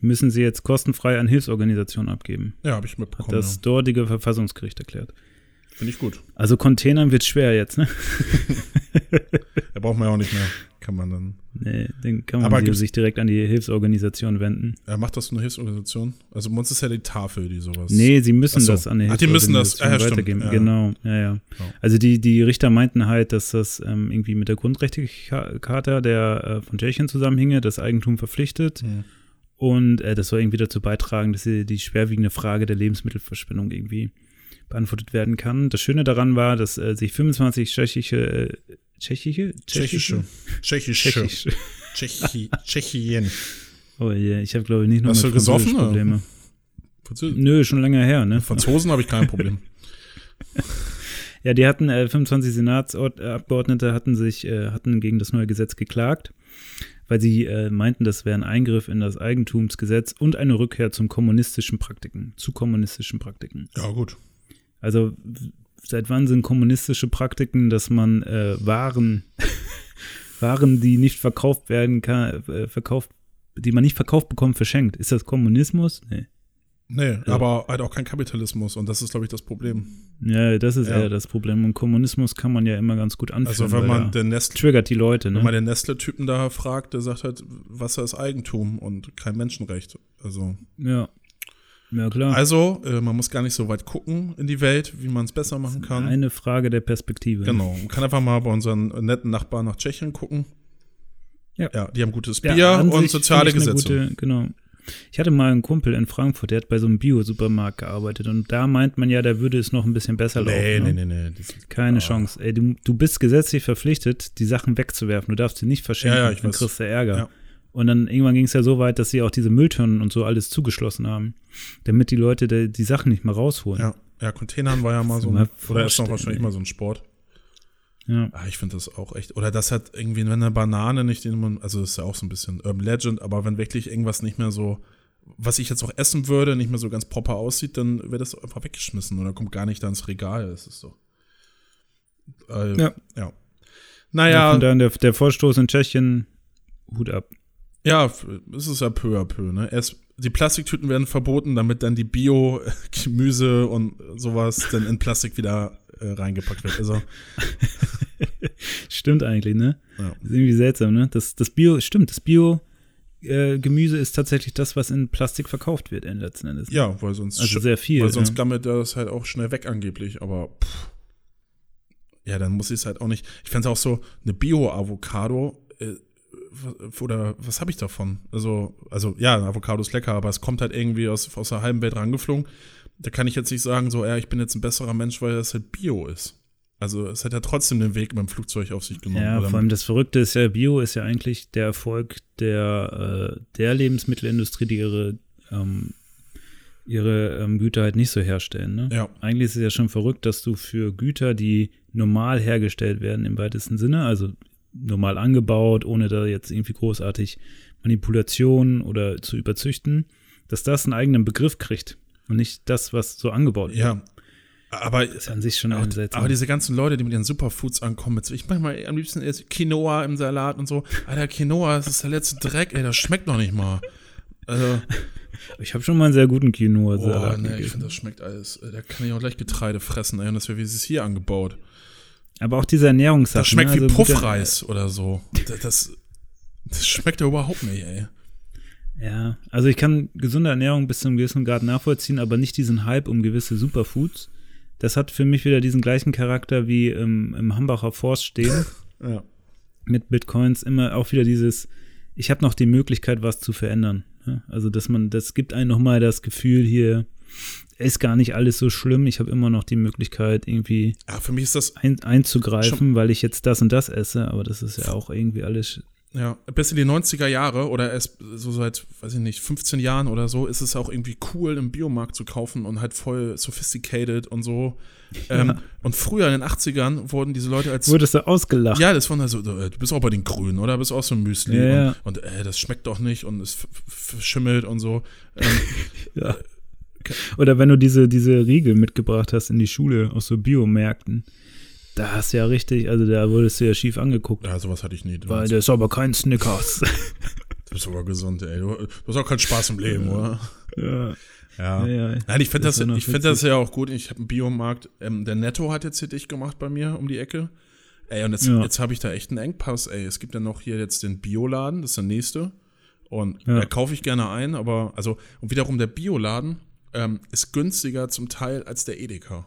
Die müssen sie jetzt kostenfrei an Hilfsorganisationen abgeben. ja, habe ich Hat mitbekommen. das ja. dortige Verfassungsgericht erklärt. Finde ich gut. Also Containern wird schwer jetzt, ne? Da braucht man ja auch nicht mehr. Kann man dann. Nee, dann kann man Aber sich- direkt an die Hilfsorganisation wenden. Äh, macht das eine Hilfsorganisation? Also uns ist ja die Tafel, die sowas. Nee, sie müssen so. das an die Ach, die müssen das- Hilfsorganisation ah, ja, weitergeben. Ja. Genau, ja, ja. Ja. Also die, die Richter meinten halt, dass das ähm, irgendwie mit der Grundrechtecharta der äh, von Tschechien zusammenhinge, das Eigentum verpflichtet. Hm. Und äh, das soll irgendwie dazu beitragen, dass die, die schwerwiegende Frage der Lebensmittelverschwendung irgendwie beantwortet werden kann. Das Schöne daran war, dass äh, sich 25 tschechische, äh, tschechische? Tschechische. Tschechische. Tschechische. Tschechi Tschechien. Oh je, ich habe glaube ich nicht nur Hast du gesoffen, Probleme. Französ- Nö, schon länger her, ne? Franzosen habe ich kein Problem. Ja, die hatten äh, 25 Senatsabgeordnete hatten sich äh, hatten gegen das neue Gesetz geklagt, weil sie äh, meinten, das wäre ein Eingriff in das Eigentumsgesetz und eine Rückkehr zum kommunistischen Praktiken, zu kommunistischen Praktiken. Ja, gut. Also seit wann sind kommunistische Praktiken, dass man äh, Waren Waren, die nicht verkauft werden kann, äh, verkauft, die man nicht verkauft bekommt, verschenkt? Ist das Kommunismus? Nee. Nee, Ja. aber halt auch kein Kapitalismus und das ist, glaube ich, das Problem. Ja, das ist Ja. eher das Problem. Und Kommunismus kann man ja immer ganz gut anführen. Also wenn man den Nestle, triggert die Leute, ne? wenn man den Nestle-Typen da fragt, der sagt halt, Wasser ist Eigentum und kein Menschenrecht. Also, Ja. Ja, klar. also äh, man muss gar nicht so weit gucken in die Welt, wie man es besser machen kann. Eine Frage der Perspektive. Genau. Man kann einfach mal bei unseren netten Nachbarn nach Tschechien gucken. Ja. Ja, die haben gutes Ja, Bier an und soziale Gesetze. Gute, genau. Ich hatte mal einen Kumpel in Frankfurt, der hat bei so einem Bio-Supermarkt gearbeitet und da meint man ja, da würde es noch ein bisschen besser Nee, laufen. nee, ne? nee, nee. Das, Keine Ah. Chance. Ey, du, du bist gesetzlich verpflichtet, die Sachen wegzuwerfen. Du darfst sie nicht verschenken, Ja, ja, ich dann weiß. kriegst du Ärger. Ja. Und dann irgendwann ging es ja so weit, dass sie auch diese Mülltonnen und so alles zugeschlossen haben, damit die Leute die, die Sachen nicht mehr rausholen. ja, ja, Containern war ja mal so Mal ein, oder ist noch wahrscheinlich ey. mal so ein Sport. Ja. Ah, ich finde das auch echt. Oder das hat irgendwie, wenn eine Banane nicht in man, also das ist ja auch so ein bisschen Urban Legend, aber wenn wirklich irgendwas nicht mehr so, was ich jetzt auch essen würde, nicht mehr so ganz proper aussieht, dann wird das einfach weggeschmissen oder kommt gar nicht da ins Regal. Das ist so. Äh, Ja. ja. Ja, Naja, daher der, der Vorstoß in Tschechien, Hut ab. Ja, es ist ja peu à peu, ne? Erst die Plastiktüten werden verboten, damit dann die Bio-Gemüse und sowas dann in Plastik wieder äh, reingepackt wird. Also, Stimmt eigentlich, ne? ja. ist irgendwie seltsam, ne? Das, das Bio, stimmt, das Bio äh, Gemüse ist tatsächlich das, was in Plastik verkauft wird, letzten Endes. ja, weil sonst Also sehr viel. Weil sonst ja. gammelt das halt auch schnell weg angeblich, aber pff. ja, dann muss ich es halt auch nicht. Ich fände es auch so, eine Bio-Avocado, äh, oder was habe ich davon? Also, also ja, ein Avocado ist lecker, aber es kommt halt irgendwie aus, aus der halben Welt rangeflogen. Da kann ich jetzt nicht sagen, so, ja, ich bin jetzt ein besserer Mensch, weil das halt Bio ist. Also es hat ja trotzdem den Weg mit dem Flugzeug auf sich genommen. Ja, vor allem das Verrückte ist ja, Bio ist ja eigentlich der Erfolg der, äh, der Lebensmittelindustrie, die ihre, ähm, ihre ähm, Güter halt nicht so herstellen. Ne? Ja. Eigentlich ist es ja schon verrückt, dass du für Güter, die normal hergestellt werden im weitesten Sinne, also normal angebaut, ohne da jetzt irgendwie großartig Manipulation oder zu überzüchten, dass das einen eigenen Begriff kriegt und nicht das, was so angebaut wird. ja. Aber Das ist an sich schon Aber, ein seltsam. aber diese ganzen Leute, die mit ihren Superfoods ankommen, mit, ich mach mal am liebsten Quinoa im Salat und so. Alter, Quinoa, das ist der letzte Dreck, ey, das schmeckt noch nicht mal. Also, ich habe schon mal einen sehr guten Quinoa-Salat ne, ich gegessen. finde, das schmeckt alles. äh, Da kann ich auch gleich Getreide fressen, ey, und das wäre wie es ist hier angebaut. Aber auch diese Ernährungssachen. Das schmeckt ne? wie Also gute- Puffreis oder so. Das, das, das schmeckt ja überhaupt nicht, ey. Ja, also ich kann gesunde Ernährung bis zu einem gewissen Grad nachvollziehen, aber nicht diesen Hype um gewisse Superfoods. Das hat für mich wieder diesen gleichen Charakter wie im, im Hambacher Forst stehen Ja. mit Bitcoins. Immer auch wieder dieses, ich habe noch die Möglichkeit, was zu verändern. Ja? Also, dass man, das gibt einem nochmal das Gefühl hier, ist gar nicht alles so schlimm. Ich habe immer noch die Möglichkeit, irgendwie ja, für mich ist das, ein, einzugreifen, weil ich jetzt das und das esse, aber das ist ja auch irgendwie alles. ja, bis in die 90er Jahre oder erst so seit, weiß ich nicht, 15 Jahren oder so, ist es auch irgendwie cool, im Biomarkt zu kaufen und halt voll sophisticated und so. Ähm, und früher in den 80ern wurden diese Leute als Wurdest du ausgelacht? Ja, das waren also, äh, du bist auch bei den Grünen, oder? Bist auch so ein Müsli. Ja, ja. Und, und äh, das schmeckt doch nicht und es verschimmelt und so. Ähm, Ja. Oder wenn du diese, diese Riegel mitgebracht hast in die Schule aus so Biomärkten, da hast du ja richtig, also da wurdest du ja schief angeguckt. ja, sowas hatte ich nie. Weil der ist aber kein Snickers. du bist aber gesund, ey. Du, hast auch keinen Spaß im Leben, oder? ja. Ja. Ja, ja. Nein, ich finde Das das, ja ich finde das ja auch gut. Ich habe einen Biomarkt. Ähm, der Netto hat jetzt hier dicht gemacht bei mir um die Ecke. Ey, und jetzt, Ja. jetzt habe ich da echt einen Engpass, ey. Es gibt ja noch hier jetzt den Bioladen, das ist der nächste. Und Ja. da kaufe ich gerne ein, aber, also, und wiederum der Bioladen ähm, ist günstiger zum Teil als der Edeka.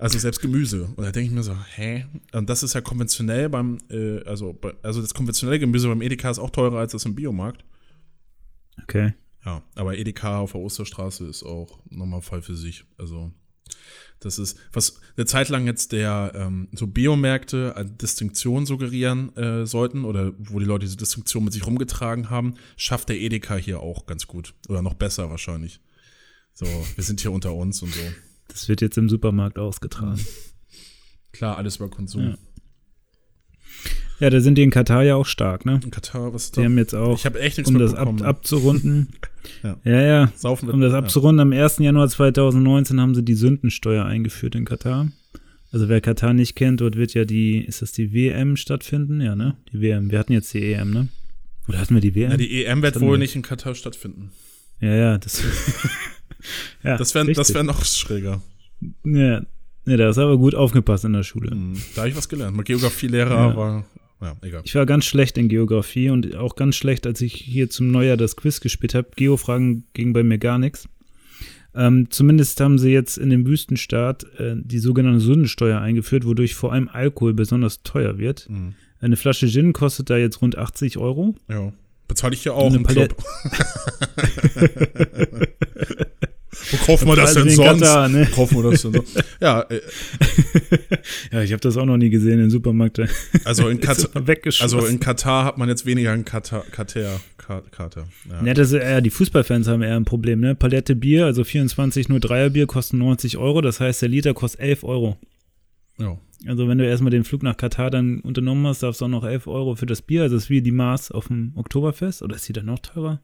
Also selbst Gemüse. Und da denke ich mir so, hä? Und das ist ja konventionell beim, äh, also, also das konventionelle Gemüse beim Edeka ist auch teurer als das im Biomarkt. Okay. Ja, aber Edeka auf der Osterstraße ist auch nochmal Fall für sich. Also, das ist, was eine Zeit lang jetzt der ähm, so Biomärkte eine Distinktion suggerieren äh, sollten oder wo die Leute diese Distinktion mit sich rumgetragen haben, schafft der Edeka hier auch ganz gut. Oder noch besser wahrscheinlich. So, wir sind hier unter uns und so. Das wird jetzt im Supermarkt ausgetragen. Klar, alles über Konsum. Ja. Ja, da sind die in Katar ja auch stark, ne? In Katar, was ist Die da? haben jetzt auch, Ich habe echt nichts um das ab, mitbekommen. abzurunden. Ja. ja, ja. Saufen Um das abzurunden, am 1. Januar 2019 haben sie die Sündensteuer eingeführt in Katar. Also wer Katar nicht kennt, dort wird ja die, ist das die WM stattfinden? Ja, ne? Die WM. Wir hatten jetzt die EM, ne? Oder hatten wir die WM? Ja, die EM wird wohl wir. nicht in Katar stattfinden. ja, ja, das. ja, Das wäre das wär noch schräger. Ja, ja, da du aber gut aufgepasst in der Schule. Hm, Da habe ich was gelernt. Mein Geografielehrer Ja. war, ja, egal. Ich war ganz schlecht in Geografie und auch ganz schlecht, als ich hier zum Neujahr das Quiz gespielt habe. Geofragen ging bei mir gar nichts. Ähm, zumindest haben sie jetzt in dem Wüstenstaat äh, die sogenannte Sündensteuer eingeführt, wodurch vor allem Alkohol besonders teuer wird. Hm. Eine Flasche Gin kostet da jetzt rund 80 Euro. Ja, Bezahle ich ja auch im Club. Wo kaufen wir das denn den sonst? Katar, ne? Wo kaufen wir das denn sonst? Ja, äh, Ja, ich habe das auch noch nie gesehen im Supermarkt. Da also in Katar, also in Katar hat man jetzt weniger einen Katar, Katar, Ka- Kater. Ja. Ja, das ist eher, die Fußballfans haben eher ein Problem, ne? Palette Bier, also 24 nur Bier kosten 90 Euro, das heißt, der Liter kostet 11 Euro. Ja. Also wenn du erstmal den Flug nach Katar dann unternommen hast, darfst du auch noch 11 Euro für das Bier, also das ist wie die Maß auf dem Oktoberfest, oder ist die dann noch teurer?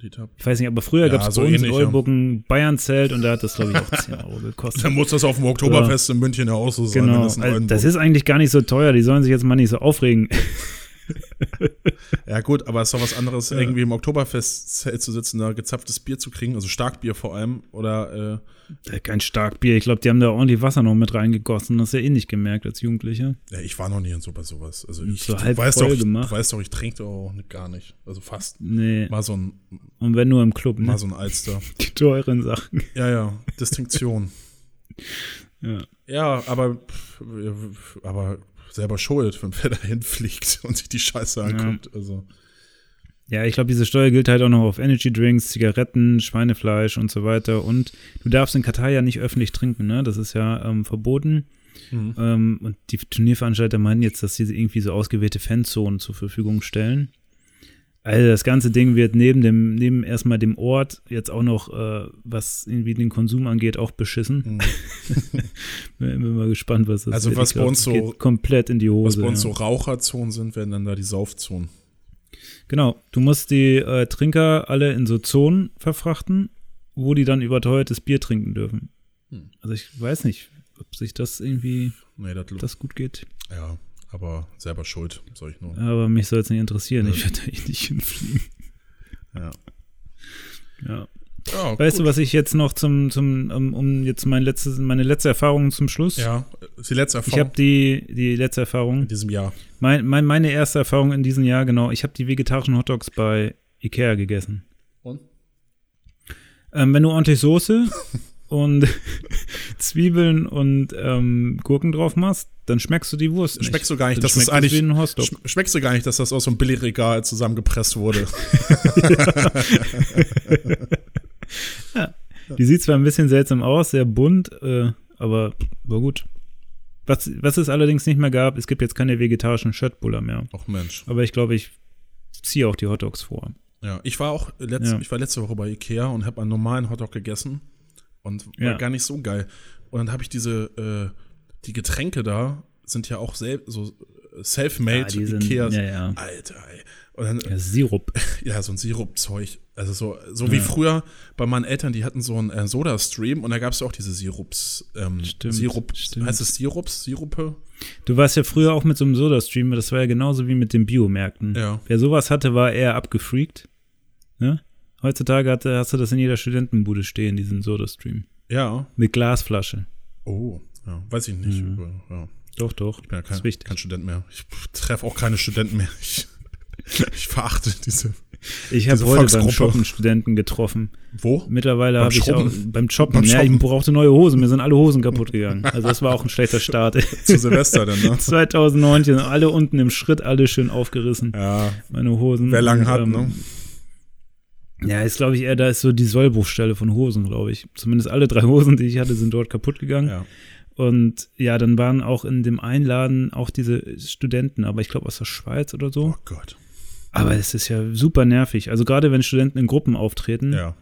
Liter. Ich weiß nicht, aber früher Ja, gab es so bei uns ähnlich, in ja. Bayern-Zelt und da hat das, glaube ich, auch 10 Euro gekostet. Dann muss das auf dem Oktoberfest in München ja auch so sein. Genau, das also, das ist eigentlich gar nicht so teuer, die sollen sich jetzt mal nicht so aufregen. Ja gut, aber es ist doch was anderes, Ja. irgendwie im Oktoberfestzelt zu sitzen, da gezapftes Bier zu kriegen, also Starkbier vor allem, oder Äh, Kein Starkbier, ich glaube, die haben da ordentlich Wasser noch mit reingegossen, das ist ja eh nicht gemerkt als Jugendlicher. äh, ja, ich war noch nie in so bei sowas. Also ich, So halb voll doch, ich, gemacht. du weißt doch, ich trinke doch auch gar nicht. Also fast. Nee, Mal so ein, und wenn nur im Club, ne? mal so ein Alster. Die teuren Sachen. Ja, ja, Distinktion. Ja. Ja, aber, aber selber schuld, wenn wer dahin fliegt und sich die Scheiße anguckt. Also, Ja, ich glaube, diese Steuer gilt halt auch noch auf Energy Drinks, Zigaretten, Schweinefleisch und so weiter. Und du darfst in Katar ja nicht öffentlich trinken, ne? Das ist ja ähm, verboten. Mhm. Ähm, und die Turnierveranstalter meinen jetzt, dass sie irgendwie so ausgewählte Fanzonen zur Verfügung stellen. Also das ganze Ding wird neben dem, neben erstmal dem Ort jetzt auch noch, äh, was irgendwie den Konsum angeht, auch beschissen. Mhm. Bin, mal gespannt, was das Also was bei uns so- komplett in die Hose. was bei uns ja. so Raucherzonen sind, werden dann da die Saufzonen. Genau, du musst die äh, Trinker alle in so Zonen verfrachten, wo die dann überteuertes Bier trinken dürfen. Hm. Also ich weiß nicht, ob sich das irgendwie, Nee, das, das gut geht. ja, aber selber schuld, soll ich nur. Aber mich soll es nicht interessieren. Ja. Ich werde da eh nicht hinfliegen. Ja. Ja. Ja, Weißt gut. du, was ich jetzt noch zum, zum um, um jetzt mein letztes, meine letzte Erfahrung zum Schluss? Ja, ist die letzte Ich Erfahrung habe die, die letzte in Erfahrung, diesem Jahr. mein, mein, meine erste Erfahrung in diesem Jahr, genau. Ich habe die vegetarischen Hotdogs bei Ikea gegessen. Und? Ähm, wenn du ordentlich Soße und Zwiebeln und ähm, Gurken drauf machst, dann schmeckst du die Wurst nicht. Schmeckst du gar nicht, dass das eigentlich Schmeckst du gar nicht, dass das aus so einem Billigregal zusammengepresst wurde? Die sieht zwar ein bisschen seltsam aus, sehr bunt, äh, aber war gut. Was, was es allerdings nicht mehr gab, es gibt jetzt keine vegetarischen Schöttbuller mehr. Ach Mensch. Aber ich glaube, ich ziehe auch die Hotdogs vor. Ja, ich war auch letzt, Ja. ich war letzte Woche bei Ikea und habe einen normalen Hotdog gegessen und war Ja. gar nicht so geil. Und dann habe ich diese, äh, die Getränke da sind ja auch sel so self-made Ja, sind- Ikea. ja, ja. Alter, ey. Und dann, Ja, Sirup. ja, so ein Sirupzeug. Also so, so wie früher bei meinen Eltern, die hatten so einen äh, Soda-Stream und da gab es ja auch diese Sirups. Ähm, Stimmt, Sirup, stimmt. heißt es Sirups? Sirupe? Du warst ja früher auch mit so einem Soda-Stream, das war ja genauso wie mit den Biomärkten. Ja. Wer sowas hatte, war eher abgefreakt. Ne? Heutzutage hat, hast du das in jeder Studentenbude stehen, diesen Soda-Stream. Ja. Mit Glasflasche. Oh, ja, weiß ich nicht. Mhm. Ja. Doch, doch. Ich bin ja kein, kein Student mehr. Ich treffe auch keine Studenten mehr. Ich, ich verachte diese. Ich habe heute beim. Shoppen Studenten getroffen. Wo? Mittlerweile habe ich auch Shoppen? beim Shoppen, Beim ja, ich Shoppen. brauchte neue Hosen. Mir sind alle Hosen kaputt gegangen. Also das war auch ein schlechter Start. Zu Silvester dann, ne? 2019, alle unten im Schritt, alle schön aufgerissen. Ja, Meine Hosen. wer lang hat, ähm, ne? Ja, ist glaube ich eher, da ist so die Sollbruchstelle von Hosen, glaube ich. Zumindest alle drei Hosen, die ich hatte, sind dort kaputt gegangen. Ja. Und ja, dann waren auch in dem Einladen auch diese Studenten, aber ich glaube aus der Schweiz oder so. Oh Gott. Aber es ist ja super nervig. Also gerade wenn Studenten in Gruppen auftreten, Ja,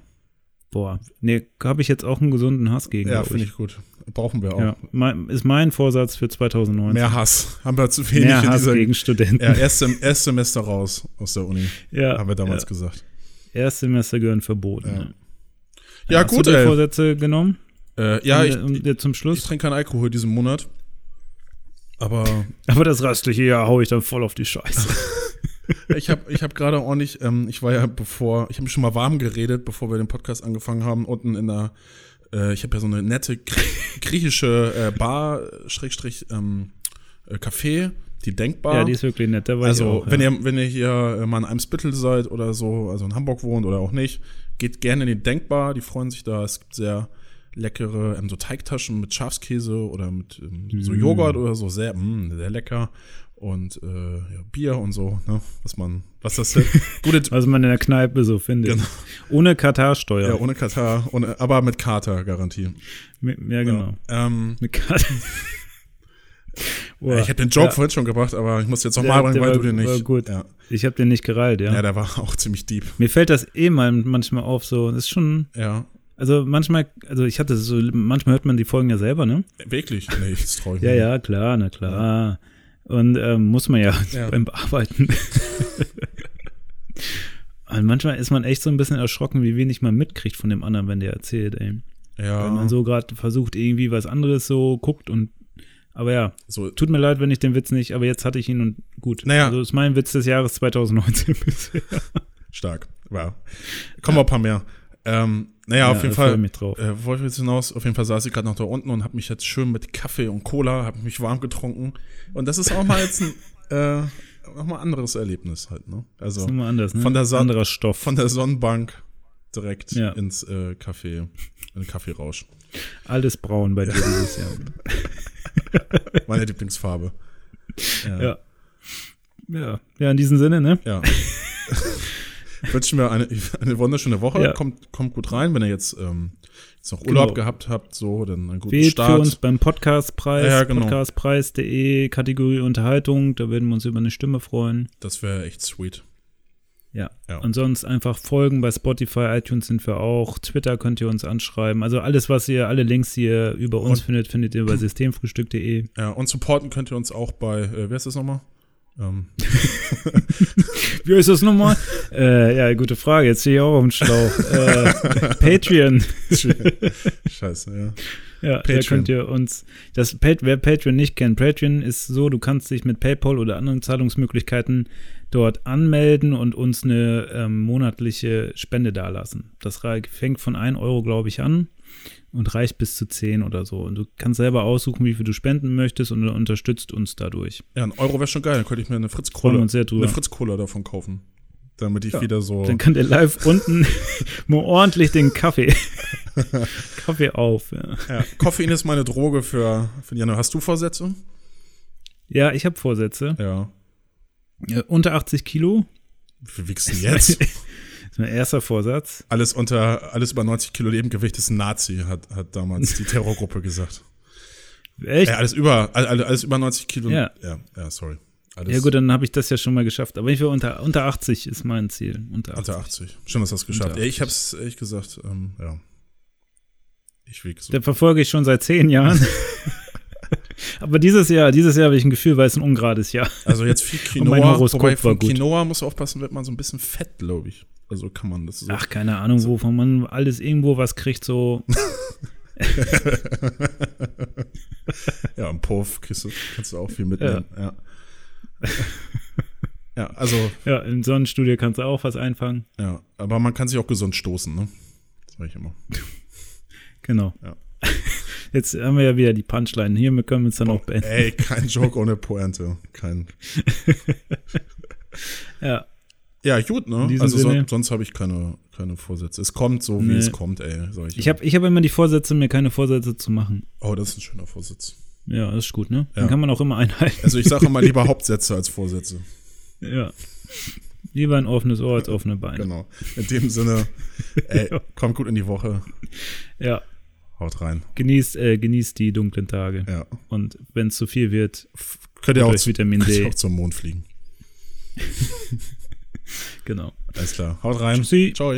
boah, nee, habe ich jetzt auch einen gesunden Hass gegen. ja finde ich gut. Brauchen wir auch. Ja, mein, ist mein Vorsatz für 2019. Mehr Hass. Haben wir zu wenig Mehr Hass dieser. gegen Studenten. Ja, erst, erst Semester raus aus der Uni, Ja, haben wir damals ja. gesagt. Erstsemester gehören verboten. Ja. Ja, Ja, Hast gut, du dir ey. Vorsätze genommen? Äh, ja, Und, ich, und jetzt zum ich Schluss. trinke keinen Alkohol diesen Monat. Aber Aber das restliche Jahr hau ich dann voll auf die Scheiße. ich habe ich hab gerade ordentlich, ähm, ich war ja bevor, ich habe mich schon mal warm geredet, bevor wir den Podcast angefangen haben, unten in der, äh, ich habe ja so eine nette gr griechische äh, Bar, Schrägstrich, ähm, äh, Café, die Denkbar. ja, die ist wirklich nett. Da war also, ich auch, wenn, ja. ihr, wenn ihr hier äh, mal in Eimsbüttel seid oder so, also in Hamburg wohnt oder auch nicht, geht gerne in die Denkbar, die freuen sich da. Es gibt sehr leckere, ähm, so Teigtaschen mit Schafskäse oder mit ähm, so Mm. Joghurt oder so, sehr, mm, sehr lecker. und äh, ja, Bier und so, ne? Was man, was das gute Was man in der Kneipe so findet. Genau. Ohne Katarsteuer. ja, ohne Katar, ohne, aber mit Kater-Garantie. Ja genau. Ja, ähm, Mit Katar. ich habe den Joke Ja. vorhin schon gebracht, aber ich muss jetzt nochmal bringen, weil war- du den nicht. gut. Ja. Ich habe den nicht gereilt, ja. ja, der war auch ziemlich deep. Mir fällt das eh mal manchmal auf, so. Das ist schon, Ja, also manchmal, also ich hatte so, manchmal hört man die Folgen ja selber, ne? wirklich. Nee, ich Ja, mir. ja, klar, na klar. Und ähm, muss man ja, Ja. beim Bearbeiten. Und manchmal ist man echt so ein bisschen erschrocken, wie wenig man mitkriegt von dem anderen, wenn der erzählt, ey. Ja, Wenn man so gerade versucht, irgendwie was anderes so guckt und aber ja, so, tut mir leid, wenn ich den Witz nicht, aber jetzt hatte ich ihn und gut. Naja. Also ist mein Witz des Jahres 2019 bisher. stark. Wow. Kommen noch ein paar mehr. Ähm, naja, auf Ja, jeden da freu Fall. mich drauf. Äh, worauf ich jetzt hinaus? Auf jeden Fall saß ich gerade noch da unten und habe mich jetzt schön mit Kaffee und Cola, habe mich warm getrunken. Und das ist auch mal jetzt ein äh, nochmal anderes Erlebnis halt, ne? Also Das ist immer anders, ne? von der Son- Anderer Stoff. von der Sonnenbank direkt Ja. ins äh, Café, in den Kaffeerausch. Alles braun bei dir dieses Jahr. Meine Lieblingsfarbe. Ja. Ja. Ja, in diesem Sinne, ne? Ja. Wünschen wir eine, eine wunderschöne Woche. Ja. Kommt, kommt gut rein, wenn ihr jetzt, ähm, jetzt noch Genau. Urlaub gehabt habt, so, dann einen guten Wählt Start. für uns beim Podcastpreis, Ja, genau. podcastpreis.de, Kategorie Unterhaltung, da würden wir uns über eine Stimme freuen. Das wäre echt sweet. Ja. Ja. Und sonst einfach folgen bei Spotify, iTunes sind wir auch, Twitter könnt ihr uns anschreiben. Also alles, was ihr, alle Links, die ihr über uns Und- findet, findet ihr bei systemfrühstück.de. Ja, und supporten könnt ihr uns auch bei, äh, wer ist das nochmal? Ähm, Wie ist das nochmal? äh, ja, gute Frage. Jetzt stehe ich auch auf dem Schlauch. äh, Patreon. scheiße, ja. Ja, da Patreon. könnt ihr uns, das, wer Patreon nicht kennt, Patreon ist so, du kannst dich mit PayPal oder anderen Zahlungsmöglichkeiten dort anmelden und uns eine ähm, monatliche Spende dalassen. Das fängt von 1 Euro, glaube ich, an und reicht bis zu 10 oder so. Und du kannst selber aussuchen, wie viel du spenden möchtest und unterstützt uns dadurch. Ja, ein Euro wäre schon geil, dann könnte ich mir eine Fritz eine Fritz davon kaufen. Damit ich wieder so. Dann könnt ihr live unten mal ordentlich den Kaffee, Kaffee auf. Ja, Ja, Koffein ist meine Droge für, für Januar. Hast du Vorsätze? ja ich habe Vorsätze. Ja. Äh, unter 80 Kilo Wie wiegst du denn jetzt? Ist mein erster Vorsatz. alles unter, alles über 90 Kilo Lebendgewicht ist ein Nazi, hat, hat damals die Terrorgruppe gesagt. Echt? Ja, alles über, all- all- alles über 90 Kilo. Ja. ja, ja sorry. Alles Ja gut, dann habe ich das ja schon mal geschafft. Aber ich will unter, unter 80 ist mein Ziel. Unter 80. unter 80. Schön, dass du das geschafft Unter Ja, ich hab's ehrlich gesagt, ähm, ja. Ich wieg so. Der verfolge ich schon seit zehn Jahren. Aber dieses Jahr, dieses Jahr habe ich ein Gefühl, weil es ein ungerades Jahr. Also jetzt viel Und mein Quinoa, Horoskop wobei war gut. Quinoa muss aufpassen, wird man so ein bisschen fett, glaube ich. Also kann man das so. Ach, keine Ahnung, wovon man alles irgendwo was kriegt, so. Ja, im Puff kriegst du, kannst du auch viel mitnehmen. Ja. Ja, also, Ja, im Sonnenstudio kannst du auch was einfangen. ja. Aber man kann sich auch gesund stoßen, ne? Das sag ich immer. Genau. Ja. Jetzt haben wir ja wieder die Punchline. Hier können wir es dann auch beenden. Ey, kein Joke ohne Pointe. Kein. Ja, Ja, gut, ne? Also son sonst habe ich keine, keine Vorsätze. Es kommt so, wie Nee. es kommt, ey. Ich ich habe ich hab immer die Vorsätze, mir keine Vorsätze zu machen. oh, das ist ein schöner Vorsatz. Ja, das ist gut, ne? Ja. Dann kann man auch immer einhalten. Also ich sage immer lieber Hauptsätze als Vorsätze. Ja. Lieber ein offenes Ohr als offene Beine. Genau. In dem Sinne, ey, kommt gut in die Woche. Ja, Haut rein. genießt, äh, genießt die dunklen Tage. Ja. Und wenn es zu viel wird, Könnt ihr auch, zu, Vitamin könnt ihr D. auch zum Mond fliegen. genau. Alles klar. Haut rein. Tschüssi. Ciao.